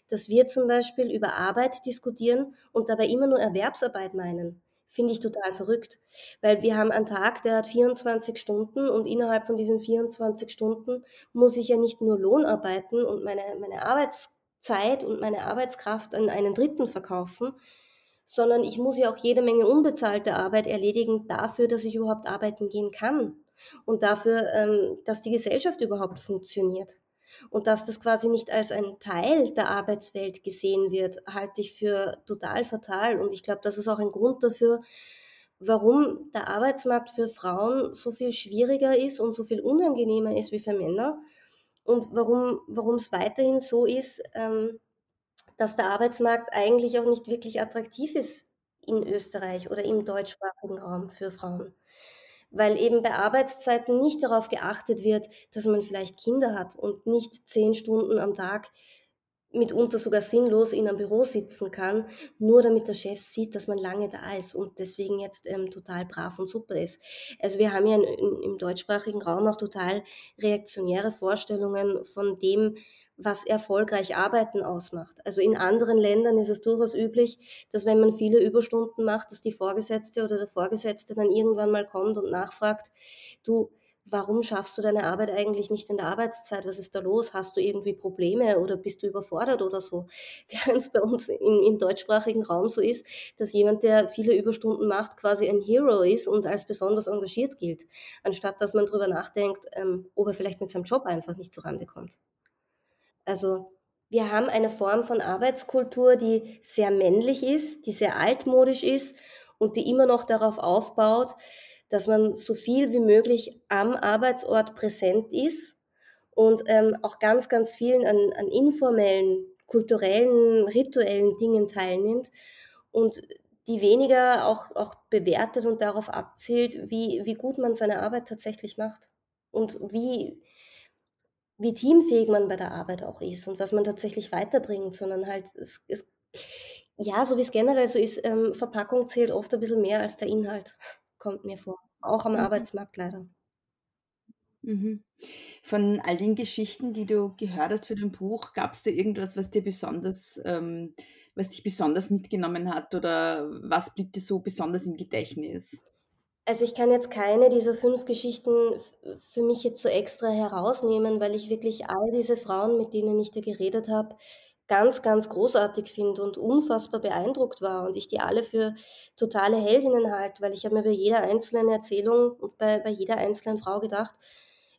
dass wir zum Beispiel über Arbeit diskutieren und dabei immer nur Erwerbsarbeit meinen finde ich total verrückt. Weil wir haben einen Tag, der hat 24 Stunden und innerhalb von diesen 24 Stunden muss ich ja nicht nur Lohn arbeiten und meine, meine Arbeitszeit und meine Arbeitskraft an einen Dritten verkaufen, sondern ich muss ja auch jede Menge unbezahlte Arbeit erledigen dafür, dass ich überhaupt arbeiten gehen kann und dafür, ähm, dass die Gesellschaft überhaupt funktioniert. Und dass das quasi nicht als ein Teil der Arbeitswelt gesehen wird, halte ich für total fatal. Und ich glaube, das ist auch ein Grund dafür, warum der Arbeitsmarkt für Frauen so viel schwieriger ist und so viel unangenehmer ist wie für Männer. Und warum, es weiterhin so ist, ähm, dass der Arbeitsmarkt eigentlich auch nicht wirklich attraktiv ist in Österreich oder im deutschsprachigen Raum für Frauen weil eben bei Arbeitszeiten nicht darauf geachtet wird, dass man vielleicht Kinder hat und nicht zehn Stunden am Tag mitunter sogar sinnlos in einem Büro sitzen kann, nur damit der Chef sieht, dass man lange da ist und deswegen jetzt ähm, total brav und super ist. Also wir haben ja in, in, im deutschsprachigen Raum auch total reaktionäre Vorstellungen von dem, was erfolgreich Arbeiten ausmacht. Also in anderen Ländern ist es durchaus üblich, dass wenn man viele Überstunden macht, dass die Vorgesetzte oder der Vorgesetzte dann irgendwann mal kommt und nachfragt, du, warum schaffst du deine Arbeit eigentlich nicht in der Arbeitszeit? Was ist da los? Hast du irgendwie Probleme oder bist du überfordert oder so? Während es bei uns im, im deutschsprachigen Raum so ist, dass jemand, der viele Überstunden macht, quasi ein Hero ist und als besonders engagiert gilt, anstatt dass man darüber nachdenkt, ähm, ob er vielleicht mit seinem Job einfach nicht zurande kommt. Also wir haben eine Form von Arbeitskultur, die sehr männlich ist, die sehr altmodisch ist und die immer noch darauf aufbaut, dass man so viel wie möglich am Arbeitsort präsent ist und ähm, auch ganz, ganz vielen an, an informellen, kulturellen, rituellen Dingen teilnimmt und die weniger auch, auch bewertet und darauf abzielt, wie, wie gut man seine Arbeit tatsächlich macht und wie, wie teamfähig man bei der Arbeit auch ist und was man tatsächlich weiterbringt, sondern halt, es, es ja, so wie es generell so ist, ähm, Verpackung zählt oft ein bisschen mehr als der Inhalt, kommt mir vor. Auch am mhm. Arbeitsmarkt leider. Mhm. Von all den Geschichten, die du gehört hast für dein Buch, gab es da irgendwas, was dir besonders, ähm, was dich besonders mitgenommen hat oder was blieb dir so besonders im Gedächtnis? Also ich kann jetzt keine dieser fünf Geschichten für mich jetzt so extra herausnehmen, weil ich wirklich all diese Frauen, mit denen ich da geredet habe, ganz, ganz großartig finde und unfassbar beeindruckt war und ich die alle für totale Heldinnen halte, weil ich habe mir bei jeder einzelnen Erzählung und bei, bei jeder einzelnen Frau gedacht,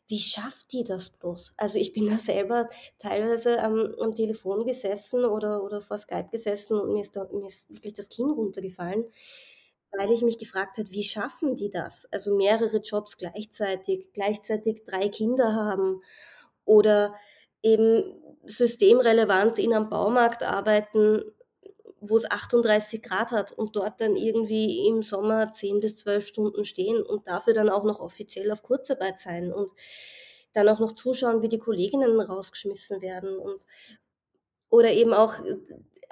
wie schafft die das bloß? Also ich bin da selber teilweise am, am Telefon gesessen oder, oder vor Skype gesessen und mir ist, da, mir ist wirklich das Kinn runtergefallen, weil ich mich gefragt habe, wie schaffen die das? Also mehrere Jobs gleichzeitig, gleichzeitig drei Kinder haben oder eben systemrelevant in einem Baumarkt arbeiten, wo es 38 Grad hat und dort dann irgendwie im Sommer 10 bis 12 Stunden stehen und dafür dann auch noch offiziell auf Kurzarbeit sein und dann auch noch zuschauen, wie die Kolleginnen rausgeschmissen werden und oder eben auch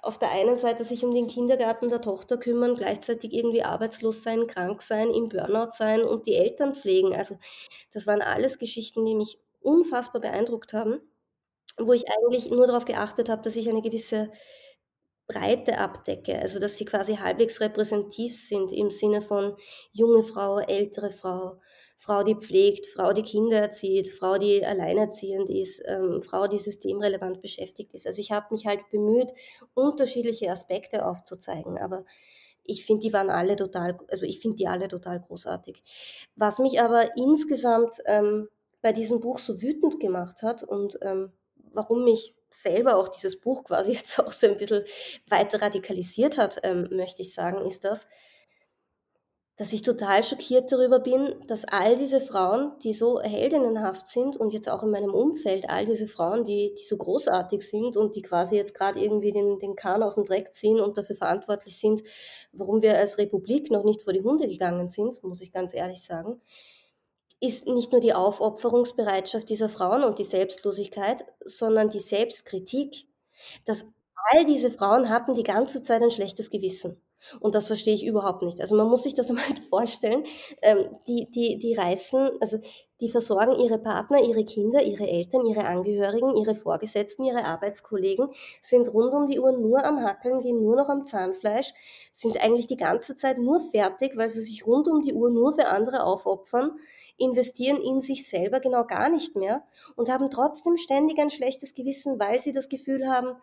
auf der einen Seite sich um den Kindergarten der Tochter kümmern, gleichzeitig irgendwie arbeitslos sein, krank sein, im Burnout sein und die Eltern pflegen. Also das waren alles Geschichten, die mich unfassbar beeindruckt haben, wo ich eigentlich nur darauf geachtet habe, dass ich eine gewisse Breite abdecke, also dass sie quasi halbwegs repräsentativ sind im Sinne von junge Frau, ältere Frau, Frau, die pflegt, Frau, die Kinder erzieht, Frau, die alleinerziehend ist, ähm, Frau, die systemrelevant beschäftigt ist. Also ich habe mich halt bemüht, unterschiedliche Aspekte aufzuzeigen, aber ich finde, die waren alle total, also ich finde die alle total großartig. Was mich aber insgesamt ähm, bei diesem Buch so wütend gemacht hat und ähm, warum mich selber auch dieses Buch quasi jetzt auch so ein bisschen weiter radikalisiert hat, ähm, möchte ich sagen, ist das, dass ich total schockiert darüber bin, dass all diese Frauen, die so heldinnenhaft sind und jetzt auch in meinem Umfeld, all diese Frauen, die, die so großartig sind und die quasi jetzt gerade irgendwie den, den Kahn aus dem Dreck ziehen und dafür verantwortlich sind, warum wir als Republik noch nicht vor die Hunde gegangen sind, muss ich ganz ehrlich sagen, ist nicht nur die Aufopferungsbereitschaft dieser Frauen und die Selbstlosigkeit, sondern die Selbstkritik, dass all diese Frauen hatten die ganze Zeit ein schlechtes Gewissen. Und das verstehe ich überhaupt nicht. Also man muss sich das einmal vorstellen. Ähm, die, die, die reißen, also die versorgen ihre Partner, ihre Kinder, ihre Eltern, ihre Angehörigen, ihre Vorgesetzten, ihre Arbeitskollegen, sind rund um die Uhr nur am Hackeln, gehen nur noch am Zahnfleisch, sind eigentlich die ganze Zeit nur fertig, weil sie sich rund um die Uhr nur für andere aufopfern investieren in sich selber genau gar nicht mehr und haben trotzdem ständig ein schlechtes Gewissen, weil sie das Gefühl haben,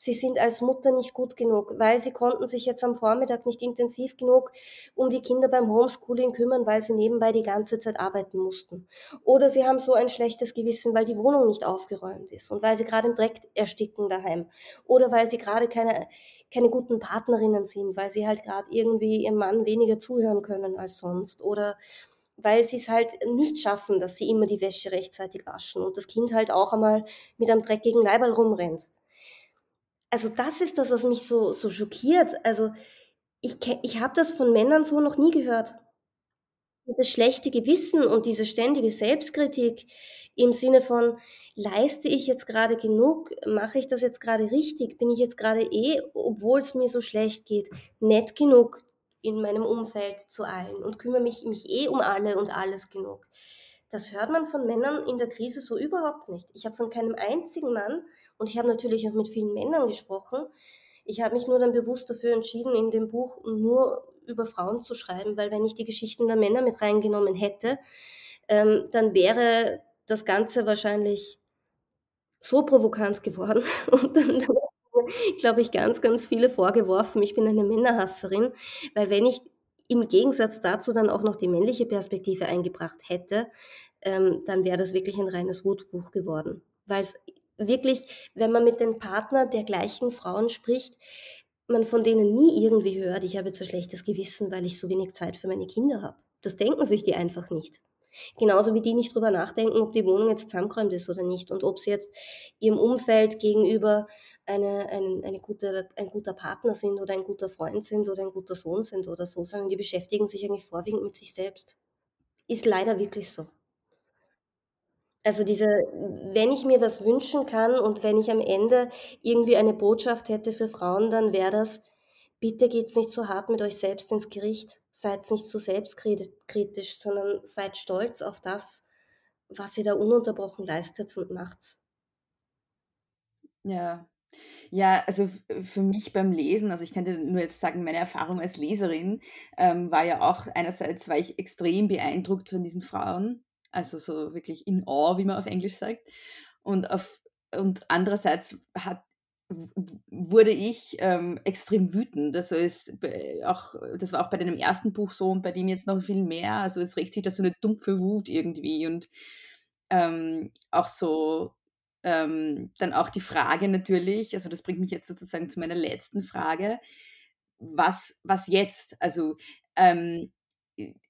sie sind als Mutter nicht gut genug, weil sie konnten sich jetzt am Vormittag nicht intensiv genug um die Kinder beim Homeschooling kümmern, weil sie nebenbei die ganze Zeit arbeiten mussten. Oder sie haben so ein schlechtes Gewissen, weil die Wohnung nicht aufgeräumt ist und weil sie gerade im Dreck ersticken daheim. Oder weil sie gerade keine, keine guten Partnerinnen sind, weil sie halt gerade irgendwie ihrem Mann weniger zuhören können als sonst. Oder weil sie es halt nicht schaffen, dass sie immer die Wäsche rechtzeitig waschen und das Kind halt auch einmal mit einem dreckigen Leiberl rumrennt. Also das ist das, was mich so, so schockiert. Also ich, ich habe das von Männern so noch nie gehört. Das schlechte Gewissen und diese ständige Selbstkritik im Sinne von, leiste ich jetzt gerade genug, mache ich das jetzt gerade richtig, bin ich jetzt gerade eh, obwohl es mir so schlecht geht, nett genug, in meinem Umfeld zu allen und kümmere mich, mich eh um alle und alles genug. Das hört man von Männern in der Krise so überhaupt nicht. Ich habe von keinem einzigen Mann, und ich habe natürlich auch mit vielen Männern gesprochen, ich habe mich nur dann bewusst dafür entschieden, in dem Buch nur über Frauen zu schreiben, weil wenn ich die Geschichten der Männer mit reingenommen hätte, ähm, dann wäre das Ganze wahrscheinlich so provokant geworden und dann, glaube ich, ganz, ganz viele vorgeworfen, ich bin eine Männerhasserin, weil wenn ich im Gegensatz dazu dann auch noch die männliche Perspektive eingebracht hätte, ähm, dann wäre das wirklich ein reines Wutbuch geworden. Weil es wirklich, wenn man mit den Partnern der gleichen Frauen spricht, man von denen nie irgendwie hört, ich habe jetzt ein schlechtes Gewissen, weil ich so wenig Zeit für meine Kinder habe. Das denken sich die einfach nicht. Genauso wie die nicht drüber nachdenken, ob die Wohnung jetzt zusammengeräumt ist oder nicht und ob sie jetzt ihrem Umfeld gegenüber eine, eine, eine gute, ein guter Partner sind oder ein guter Freund sind oder ein guter Sohn sind oder so, sondern die beschäftigen sich eigentlich vorwiegend mit sich selbst. Ist leider wirklich so. Also diese, wenn ich mir was wünschen kann und wenn ich am Ende irgendwie eine Botschaft hätte für Frauen, dann wäre das, bitte geht's nicht so hart mit euch selbst ins Gericht. Seid nicht so selbstkritisch, sondern seid stolz auf das, was sie da ununterbrochen leistet und macht. Ja. Ja, also für mich beim Lesen, also ich dir nur jetzt sagen, meine Erfahrung als Leserin ähm, war ja auch einerseits war ich extrem beeindruckt von diesen Frauen, also so wirklich in awe, wie man auf Englisch sagt. Und auf und andererseits hat wurde ich ähm, extrem wütend. Also es auch, das war auch bei deinem ersten Buch so und bei dem jetzt noch viel mehr. Also es regt sich da so eine dumpfe Wut irgendwie und ähm, auch so ähm, dann auch die Frage natürlich, also das bringt mich jetzt sozusagen zu meiner letzten Frage, was, was jetzt? Also, ähm,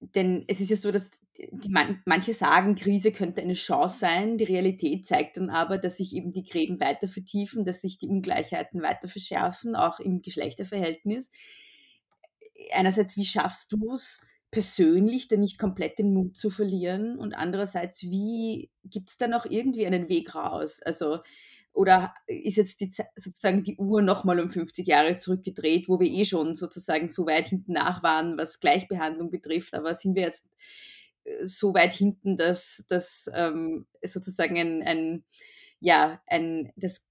denn es ist ja so, dass die, manche sagen, Krise könnte eine Chance sein. Die Realität zeigt dann aber, dass sich eben die Gräben weiter vertiefen, dass sich die Ungleichheiten weiter verschärfen, auch im Geschlechterverhältnis. Einerseits, wie schaffst du es, persönlich dann nicht komplett den Mut zu verlieren und andererseits, wie gibt es da noch irgendwie einen Weg raus? Also, oder ist jetzt die, sozusagen die Uhr nochmal um 50 Jahre zurückgedreht, wo wir eh schon sozusagen so weit hinten nach waren, was Gleichbehandlung betrifft, aber sind wir jetzt äh, so weit hinten, dass, dass ähm, sozusagen ein, ein, ja, ein, das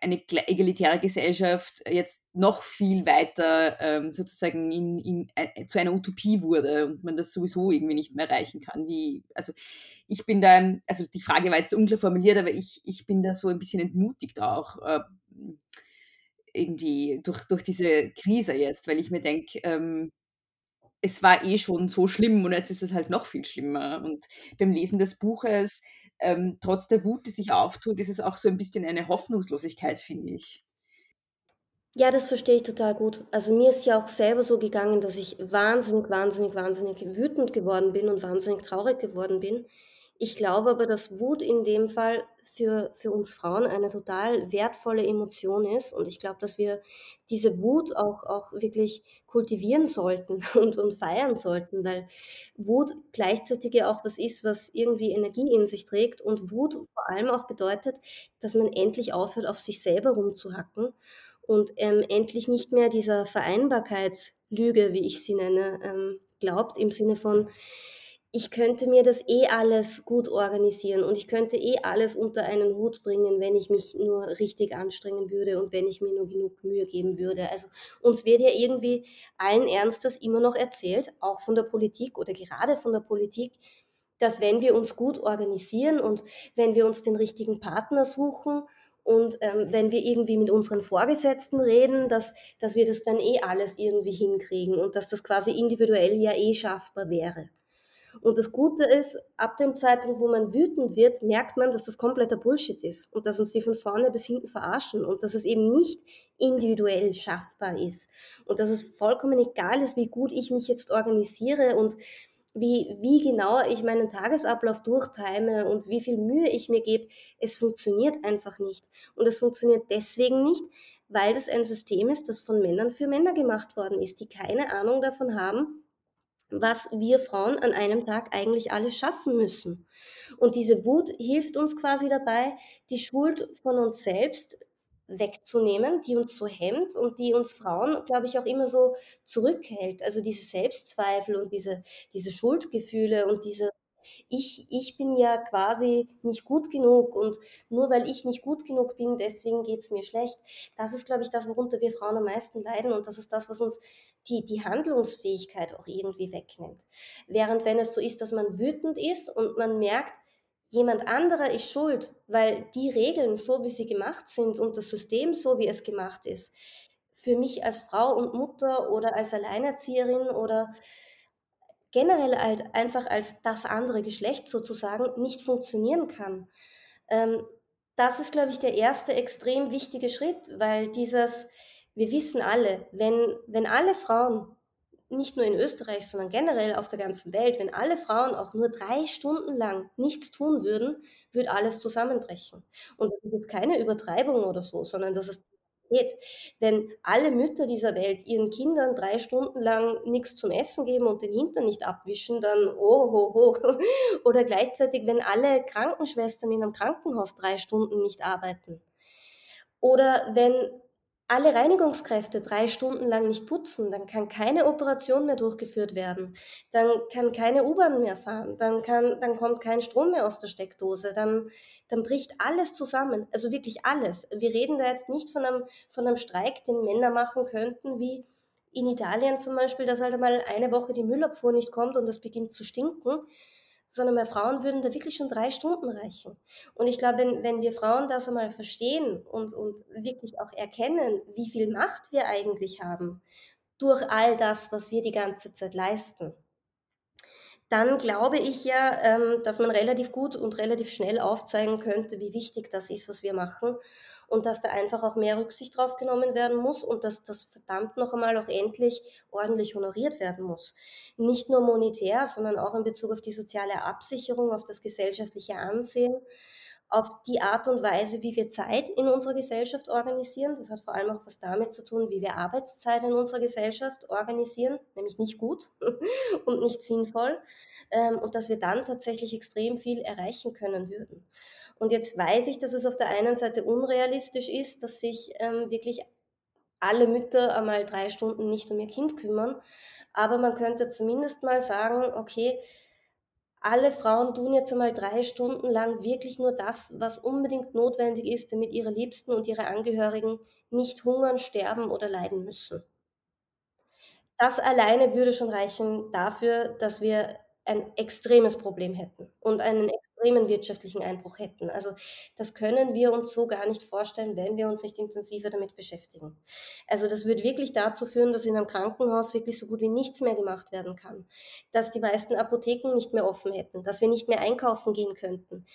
eine egalitäre Gesellschaft jetzt noch viel weiter ähm, sozusagen in, in, äh, zu einer Utopie wurde und man das sowieso irgendwie nicht mehr erreichen kann. Wie, also ich bin da, also die Frage war jetzt unklar formuliert, aber ich, ich bin da so ein bisschen entmutigt auch äh, irgendwie durch, durch diese Krise jetzt, weil ich mir denke, ähm, es war eh schon so schlimm und jetzt ist es halt noch viel schlimmer. Und beim Lesen des Buches ähm, trotz der Wut, die sich auftut, ist es auch so ein bisschen eine Hoffnungslosigkeit, finde ich. Ja, das verstehe ich total gut. Also mir ist ja auch selber so gegangen, dass ich wahnsinnig, wahnsinnig, wahnsinnig wütend geworden bin und wahnsinnig traurig geworden bin, ich glaube aber, dass Wut in dem Fall für, für uns Frauen eine total wertvolle Emotion ist. Und ich glaube, dass wir diese Wut auch, auch wirklich kultivieren sollten und, und feiern sollten, weil Wut gleichzeitig ja auch was ist, was irgendwie Energie in sich trägt. Und Wut vor allem auch bedeutet, dass man endlich aufhört, auf sich selber rumzuhacken und ähm, endlich nicht mehr dieser Vereinbarkeitslüge, wie ich sie nenne, ähm, glaubt, im Sinne von, ich könnte mir das eh alles gut organisieren und ich könnte eh alles unter einen Hut bringen, wenn ich mich nur richtig anstrengen würde und wenn ich mir nur genug Mühe geben würde. Also uns wird ja irgendwie allen Ernstes immer noch erzählt, auch von der Politik oder gerade von der Politik, dass wenn wir uns gut organisieren und wenn wir uns den richtigen Partner suchen und ähm, wenn wir irgendwie mit unseren Vorgesetzten reden, dass, dass wir das dann eh alles irgendwie hinkriegen und dass das quasi individuell ja eh schaffbar wäre. Und das Gute ist, ab dem Zeitpunkt, wo man wütend wird, merkt man, dass das kompletter Bullshit ist und dass uns die von vorne bis hinten verarschen und dass es eben nicht individuell schaffbar ist und dass es vollkommen egal ist, wie gut ich mich jetzt organisiere und wie, wie genau ich meinen Tagesablauf durchtime und wie viel Mühe ich mir gebe. Es funktioniert einfach nicht. Und es funktioniert deswegen nicht, weil das ein System ist, das von Männern für Männer gemacht worden ist, die keine Ahnung davon haben, was wir Frauen an einem Tag eigentlich alles schaffen müssen. Und diese Wut hilft uns quasi dabei, die Schuld von uns selbst wegzunehmen, die uns so hemmt und die uns Frauen, glaube ich, auch immer so zurückhält. Also diese Selbstzweifel und diese, diese Schuldgefühle und diese ich, ich bin ja quasi nicht gut genug und nur weil ich nicht gut genug bin, deswegen geht es mir schlecht. Das ist, glaube ich, das, worunter wir Frauen am meisten leiden und das ist das, was uns die, die Handlungsfähigkeit auch irgendwie wegnimmt. Während wenn es so ist, dass man wütend ist und man merkt, jemand anderer ist schuld, weil die Regeln, so wie sie gemacht sind und das System, so wie es gemacht ist, für mich als Frau und Mutter oder als Alleinerzieherin oder generell halt einfach als das andere Geschlecht sozusagen nicht funktionieren kann. Ähm, das ist, glaube ich, der erste extrem wichtige Schritt, weil dieses, wir wissen alle, wenn, wenn alle Frauen, nicht nur in Österreich, sondern generell auf der ganzen Welt, wenn alle Frauen auch nur drei Stunden lang nichts tun würden, würde alles zusammenbrechen. Und das ist keine Übertreibung oder so, sondern das ist geht. Wenn alle Mütter dieser Welt ihren Kindern drei Stunden lang nichts zum Essen geben und den Hintern nicht abwischen, dann oh, ho, ho. Oder gleichzeitig, wenn alle Krankenschwestern in einem Krankenhaus drei Stunden nicht arbeiten. Oder wenn alle Reinigungskräfte drei Stunden lang nicht putzen, dann kann keine Operation mehr durchgeführt werden, dann kann keine U-Bahn mehr fahren, dann, kann, dann kommt kein Strom mehr aus der Steckdose, dann, dann bricht alles zusammen, also wirklich alles. Wir reden da jetzt nicht von einem, von einem Streik, den Männer machen könnten, wie in Italien zum Beispiel, dass halt einmal eine Woche die Müllabfuhr nicht kommt und das beginnt zu stinken, sondern bei Frauen würden da wirklich schon drei Stunden reichen. Und ich glaube, wenn, wenn wir Frauen das einmal verstehen und, und wirklich auch erkennen, wie viel Macht wir eigentlich haben durch all das, was wir die ganze Zeit leisten, dann glaube ich ja, ähm, dass man relativ gut und relativ schnell aufzeigen könnte, wie wichtig das ist, was wir machen und dass da einfach auch mehr Rücksicht drauf genommen werden muss und dass das verdammt noch einmal auch endlich ordentlich honoriert werden muss. Nicht nur monetär, sondern auch in Bezug auf die soziale Absicherung, auf das gesellschaftliche Ansehen, auf die Art und Weise, wie wir Zeit in unserer Gesellschaft organisieren. Das hat vor allem auch was damit zu tun, wie wir Arbeitszeit in unserer Gesellschaft organisieren, nämlich nicht gut und nicht sinnvoll. Ähm, und dass wir dann tatsächlich extrem viel erreichen können würden. Und jetzt weiß ich, dass es auf der einen Seite unrealistisch ist, dass sich ähm, wirklich alle Mütter einmal drei Stunden nicht um ihr Kind kümmern. Aber man könnte zumindest mal sagen, okay, alle Frauen tun jetzt einmal drei Stunden lang wirklich nur das, was unbedingt notwendig ist, damit ihre Liebsten und ihre Angehörigen nicht hungern, sterben oder leiden müssen. Das alleine würde schon reichen dafür, dass wir ein extremes Problem hätten und einen extremen wirtschaftlichen Einbruch hätten. Also das können wir uns so gar nicht vorstellen, wenn wir uns nicht intensiver damit beschäftigen. Also das würde wirklich dazu führen, dass in einem Krankenhaus wirklich so gut wie nichts mehr gemacht werden kann, dass die meisten Apotheken nicht mehr offen hätten, dass wir nicht mehr einkaufen gehen könnten,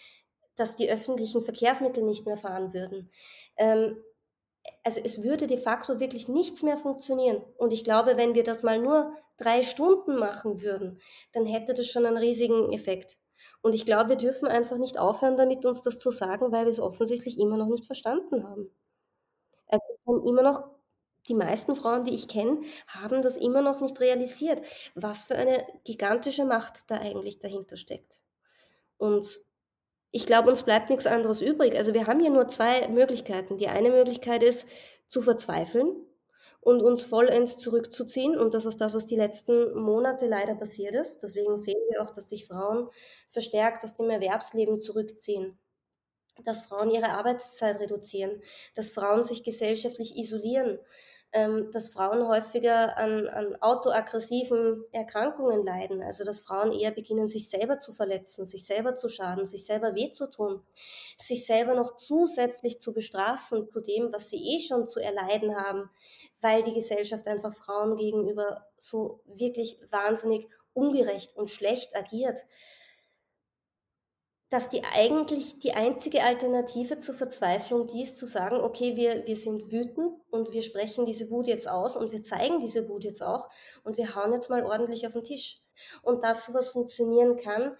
dass die öffentlichen Verkehrsmittel nicht mehr fahren würden. Ähm, also es würde de facto wirklich nichts mehr funktionieren. Und ich glaube, wenn wir das mal nur drei Stunden machen würden, dann hätte das schon einen riesigen Effekt. Und ich glaube, wir dürfen einfach nicht aufhören damit, uns das zu sagen, weil wir es offensichtlich immer noch nicht verstanden haben. Also immer noch, die meisten Frauen, die ich kenne, haben das immer noch nicht realisiert, was für eine gigantische Macht da eigentlich dahinter steckt. Und ich glaube, uns bleibt nichts anderes übrig. Also wir haben hier nur zwei Möglichkeiten. Die eine Möglichkeit ist, zu verzweifeln und uns vollends zurückzuziehen. Und das ist das, was die letzten Monate leider passiert ist. Deswegen sehen wir auch, dass sich Frauen verstärkt aus dem Erwerbsleben zurückziehen dass Frauen ihre Arbeitszeit reduzieren, dass Frauen sich gesellschaftlich isolieren, ähm, dass Frauen häufiger an, an autoaggressiven Erkrankungen leiden, also dass Frauen eher beginnen, sich selber zu verletzen, sich selber zu schaden, sich selber weh zu tun, sich selber noch zusätzlich zu bestrafen zu dem, was sie eh schon zu erleiden haben, weil die Gesellschaft einfach Frauen gegenüber so wirklich wahnsinnig ungerecht und schlecht agiert dass die eigentlich die einzige Alternative zur Verzweiflung die ist, zu sagen, okay, wir, wir sind wütend und wir sprechen diese Wut jetzt aus und wir zeigen diese Wut jetzt auch und wir hauen jetzt mal ordentlich auf den Tisch. Und dass sowas funktionieren kann,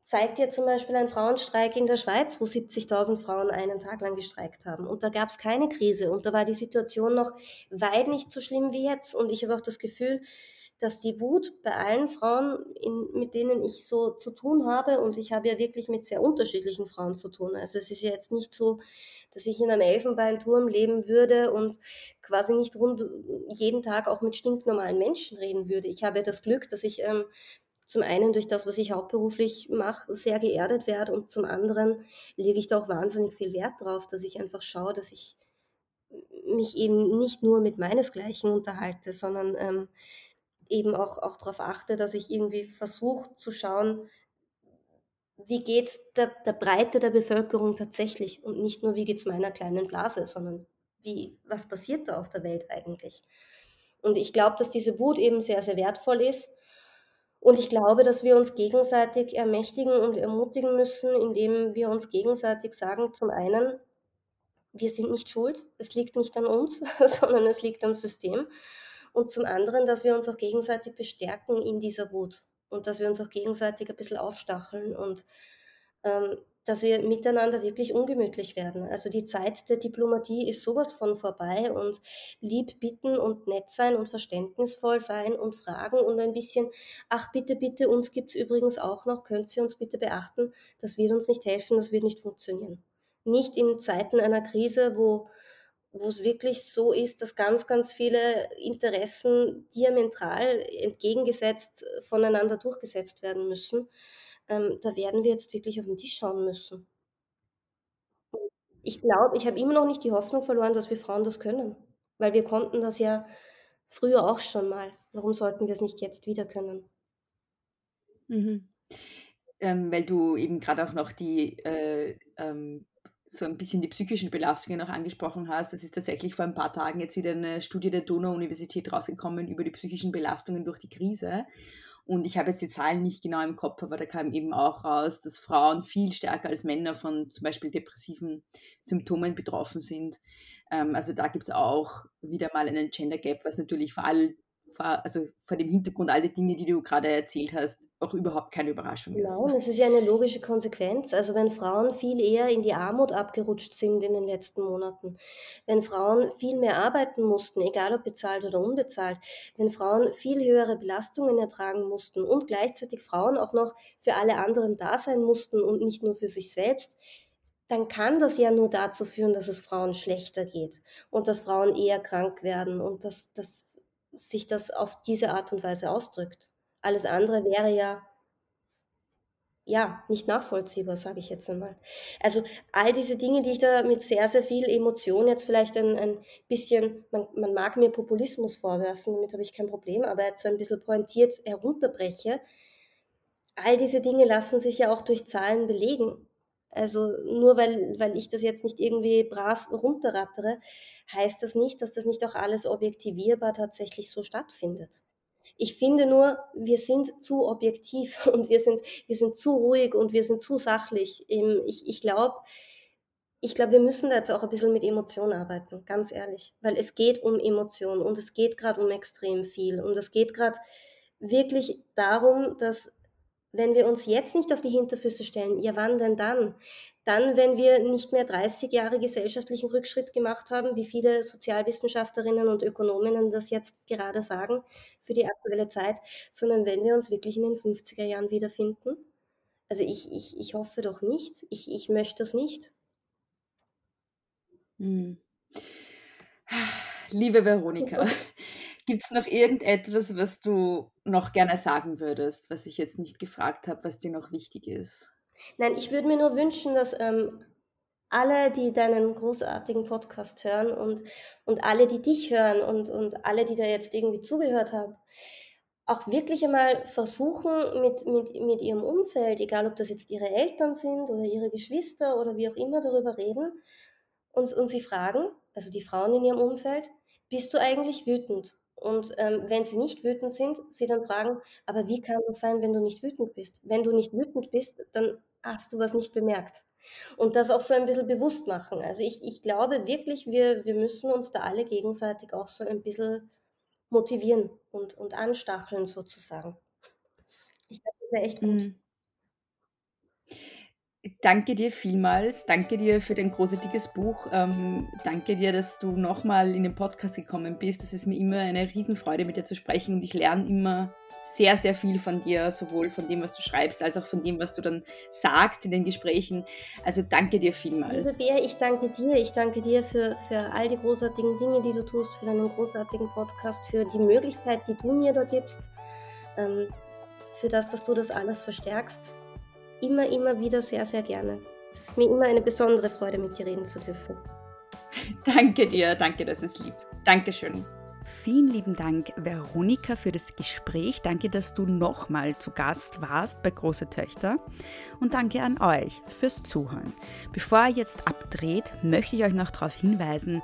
zeigt ja zum Beispiel ein Frauenstreik in der Schweiz, wo 70.000 Frauen einen Tag lang gestreikt haben. Und da gab es keine Krise und da war die Situation noch weit nicht so schlimm wie jetzt. Und ich habe auch das Gefühl, dass die Wut bei allen Frauen, in, mit denen ich so zu tun habe, und ich habe ja wirklich mit sehr unterschiedlichen Frauen zu tun. Also es ist ja jetzt nicht so, dass ich in einem Elfenbeinturm leben würde und quasi nicht rund jeden Tag auch mit stinknormalen Menschen reden würde. Ich habe ja das Glück, dass ich ähm, zum einen durch das, was ich hauptberuflich mache, sehr geerdet werde und zum anderen lege ich da auch wahnsinnig viel Wert drauf, dass ich einfach schaue, dass ich mich eben nicht nur mit meinesgleichen unterhalte, sondern ähm, eben auch, auch darauf achte, dass ich irgendwie versuche zu schauen, wie geht es der, der Breite der Bevölkerung tatsächlich und nicht nur, wie geht es meiner kleinen Blase, sondern wie, was passiert da auf der Welt eigentlich. Und ich glaube, dass diese Wut eben sehr, sehr wertvoll ist. Und ich glaube, dass wir uns gegenseitig ermächtigen und ermutigen müssen, indem wir uns gegenseitig sagen, zum einen, wir sind nicht schuld, es liegt nicht an uns, sondern es liegt am System und zum anderen, dass wir uns auch gegenseitig bestärken in dieser Wut und dass wir uns auch gegenseitig ein bisschen aufstacheln und ähm, dass wir miteinander wirklich ungemütlich werden. Also die Zeit der Diplomatie ist sowas von vorbei und lieb bitten und nett sein und verständnisvoll sein und fragen und ein bisschen, ach bitte, bitte, uns gibt es übrigens auch noch, könnt ihr uns bitte beachten, das wird uns nicht helfen, das wird nicht funktionieren. Nicht in Zeiten einer Krise, wo wo es wirklich so ist, dass ganz, ganz viele Interessen diametral entgegengesetzt voneinander durchgesetzt werden müssen, ähm, da werden wir jetzt wirklich auf den Tisch schauen müssen. Ich glaube, ich habe immer noch nicht die Hoffnung verloren, dass wir Frauen das können, weil wir konnten das ja früher auch schon mal. Warum sollten wir es nicht jetzt wieder können? Mhm. Ähm, weil du eben gerade auch noch die äh, ähm, so ein bisschen die psychischen Belastungen auch angesprochen hast. Das ist tatsächlich vor ein paar Tagen jetzt wieder eine Studie der Donau-Universität rausgekommen über die psychischen Belastungen durch die Krise. Und ich habe jetzt die Zahlen nicht genau im Kopf, aber da kam eben auch raus, dass Frauen viel stärker als Männer von zum Beispiel depressiven Symptomen betroffen sind. Ähm, also da gibt es auch wieder mal einen Gender Gap, was natürlich vor allem also vor dem Hintergrund all die Dinge, die du gerade erzählt hast, auch überhaupt keine Überraschung ist. Genau, das ist ja eine logische Konsequenz. Also wenn Frauen viel eher in die Armut abgerutscht sind in den letzten Monaten, wenn Frauen viel mehr arbeiten mussten, egal ob bezahlt oder unbezahlt, wenn Frauen viel höhere Belastungen ertragen mussten und gleichzeitig Frauen auch noch für alle anderen da sein mussten und nicht nur für sich selbst, dann kann das ja nur dazu führen, dass es Frauen schlechter geht und dass Frauen eher krank werden und dass, dass sich das auf diese Art und Weise ausdrückt. Alles andere wäre ja ja, nicht nachvollziehbar, sage ich jetzt einmal. Also all diese Dinge, die ich da mit sehr, sehr viel Emotion jetzt vielleicht ein, ein bisschen, man, man mag mir Populismus vorwerfen, damit habe ich kein Problem, aber jetzt so ein bisschen pointiert herunterbreche, all diese Dinge lassen sich ja auch durch Zahlen belegen. Also nur weil, weil ich das jetzt nicht irgendwie brav runterrattere, heißt das nicht, dass das nicht auch alles objektivierbar tatsächlich so stattfindet. Ich finde nur, wir sind zu objektiv und wir sind, wir sind zu ruhig und wir sind zu sachlich. Ich, ich glaube, ich glaube, wir müssen da jetzt auch ein bisschen mit Emotionen arbeiten, ganz ehrlich, weil es geht um Emotionen und es geht gerade um extrem viel und es geht gerade wirklich darum, dass wenn wir uns jetzt nicht auf die Hinterfüße stellen, ja wann denn dann? Dann, wenn wir nicht mehr 30 Jahre gesellschaftlichen Rückschritt gemacht haben, wie viele Sozialwissenschaftlerinnen und Ökonominnen das jetzt gerade sagen für die aktuelle Zeit, sondern wenn wir uns wirklich in den 50er Jahren wiederfinden. Also ich, ich, ich hoffe doch nicht. Ich, ich möchte es nicht. Hm. Liebe Veronika, Gibt es noch irgendetwas, was du noch gerne sagen würdest, was ich jetzt nicht gefragt habe, was dir noch wichtig ist? Nein, ich würde mir nur wünschen, dass ähm, alle, die deinen großartigen Podcast hören und, und alle, die dich hören und, und alle, die da jetzt irgendwie zugehört haben, auch wirklich einmal versuchen, mit, mit, mit ihrem Umfeld, egal ob das jetzt ihre Eltern sind oder ihre Geschwister oder wie auch immer, darüber reden und, und sie fragen, also die Frauen in ihrem Umfeld, bist du eigentlich wütend? Und ähm, wenn sie nicht wütend sind, sie dann fragen, aber wie kann das sein, wenn du nicht wütend bist? Wenn du nicht wütend bist, dann hast du was nicht bemerkt. Und das auch so ein bisschen bewusst machen. Also ich, ich glaube wirklich, wir, wir müssen uns da alle gegenseitig auch so ein bisschen motivieren und, und anstacheln sozusagen. Ich glaube, das wäre echt gut. Mhm. Danke dir vielmals. Danke dir für dein großartiges Buch. Ähm, danke dir, dass du nochmal in den Podcast gekommen bist. Es ist mir immer eine Riesenfreude, mit dir zu sprechen und ich lerne immer sehr, sehr viel von dir, sowohl von dem, was du schreibst, als auch von dem, was du dann sagst in den Gesprächen. Also danke dir vielmals. Liebe Bea, ich danke dir. Ich danke dir für, für all die großartigen Dinge, die du tust, für deinen großartigen Podcast, für die Möglichkeit, die du mir da gibst, ähm, für das, dass du das alles verstärkst immer, immer wieder sehr, sehr gerne. Es ist mir immer eine besondere Freude, mit dir reden zu dürfen. Danke dir, danke, das ist lieb. Dankeschön. Vielen lieben Dank, Veronika, für das Gespräch. Danke, dass du nochmal zu Gast warst bei Große Töchter. Und danke an euch fürs Zuhören. Bevor ihr jetzt abdreht, möchte ich euch noch darauf hinweisen,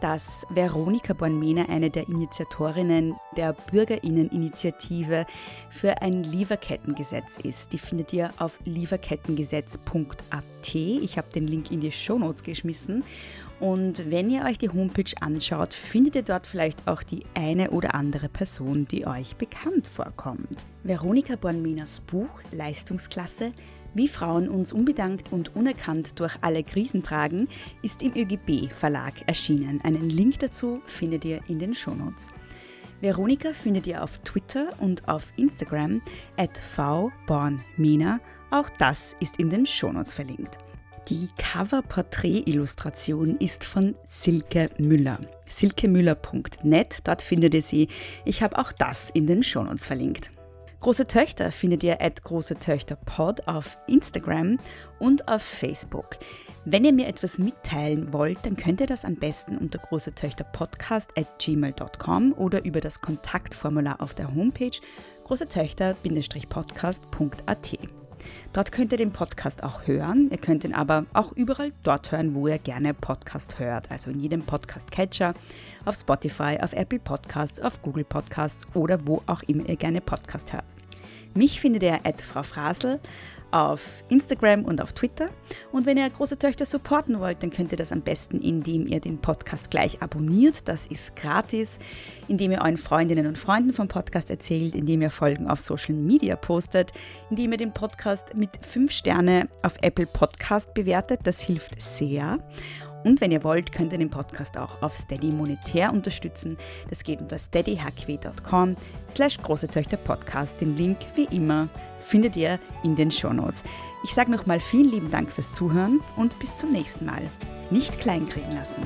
dass Veronika Bornmena eine der Initiatorinnen der Bürgerinneninitiative für ein Lieferkettengesetz ist. Die findet ihr auf lieferkettengesetz.at. Ich habe den Link in die Shownotes geschmissen. Und wenn ihr euch die Homepage anschaut, findet ihr dort vielleicht auch die eine oder andere Person, die euch bekannt vorkommt. Veronika Bornmenas Buch Leistungsklasse wie Frauen uns unbedankt und unerkannt durch alle Krisen tragen, ist im ÖGB Verlag erschienen. Einen Link dazu findet ihr in den Shownotes. Veronika findet ihr auf Twitter und auf Instagram at vbornmina. Auch das ist in den Shownotes verlinkt. Die Cover-Porträt-Illustration ist von Silke Müller. silkemüller.net, dort findet ihr sie. Ich habe auch das in den Shownotes verlinkt. Große Töchter findet ihr at Große Töchter Pod auf Instagram und auf Facebook. Wenn ihr mir etwas mitteilen wollt, dann könnt ihr das am besten unter große Töchter Podcast at gmail.com oder über das Kontaktformular auf der Homepage großetöchter-podcast.at. Dort könnt ihr den Podcast auch hören. Ihr könnt ihn aber auch überall dort hören, wo ihr gerne Podcast hört. Also in jedem Podcast-Catcher, auf Spotify, auf Apple Podcasts, auf Google Podcasts oder wo auch immer ihr gerne Podcast hört. Mich findet ihr at Frau Frasel auf Instagram und auf Twitter. Und wenn ihr große Töchter supporten wollt, dann könnt ihr das am besten, indem ihr den Podcast gleich abonniert. Das ist gratis. Indem ihr euren Freundinnen und Freunden vom Podcast erzählt, indem ihr Folgen auf Social Media postet, indem ihr den Podcast mit 5 Sterne auf Apple Podcast bewertet. Das hilft sehr. Und wenn ihr wollt, könnt ihr den Podcast auch auf Steady monetär unterstützen. Das geht unter steadyhq.com slash große Töchter Podcast. Den Link wie immer findet ihr in den Shownotes. Ich sage nochmal vielen lieben Dank fürs Zuhören und bis zum nächsten Mal. Nicht kleinkriegen lassen.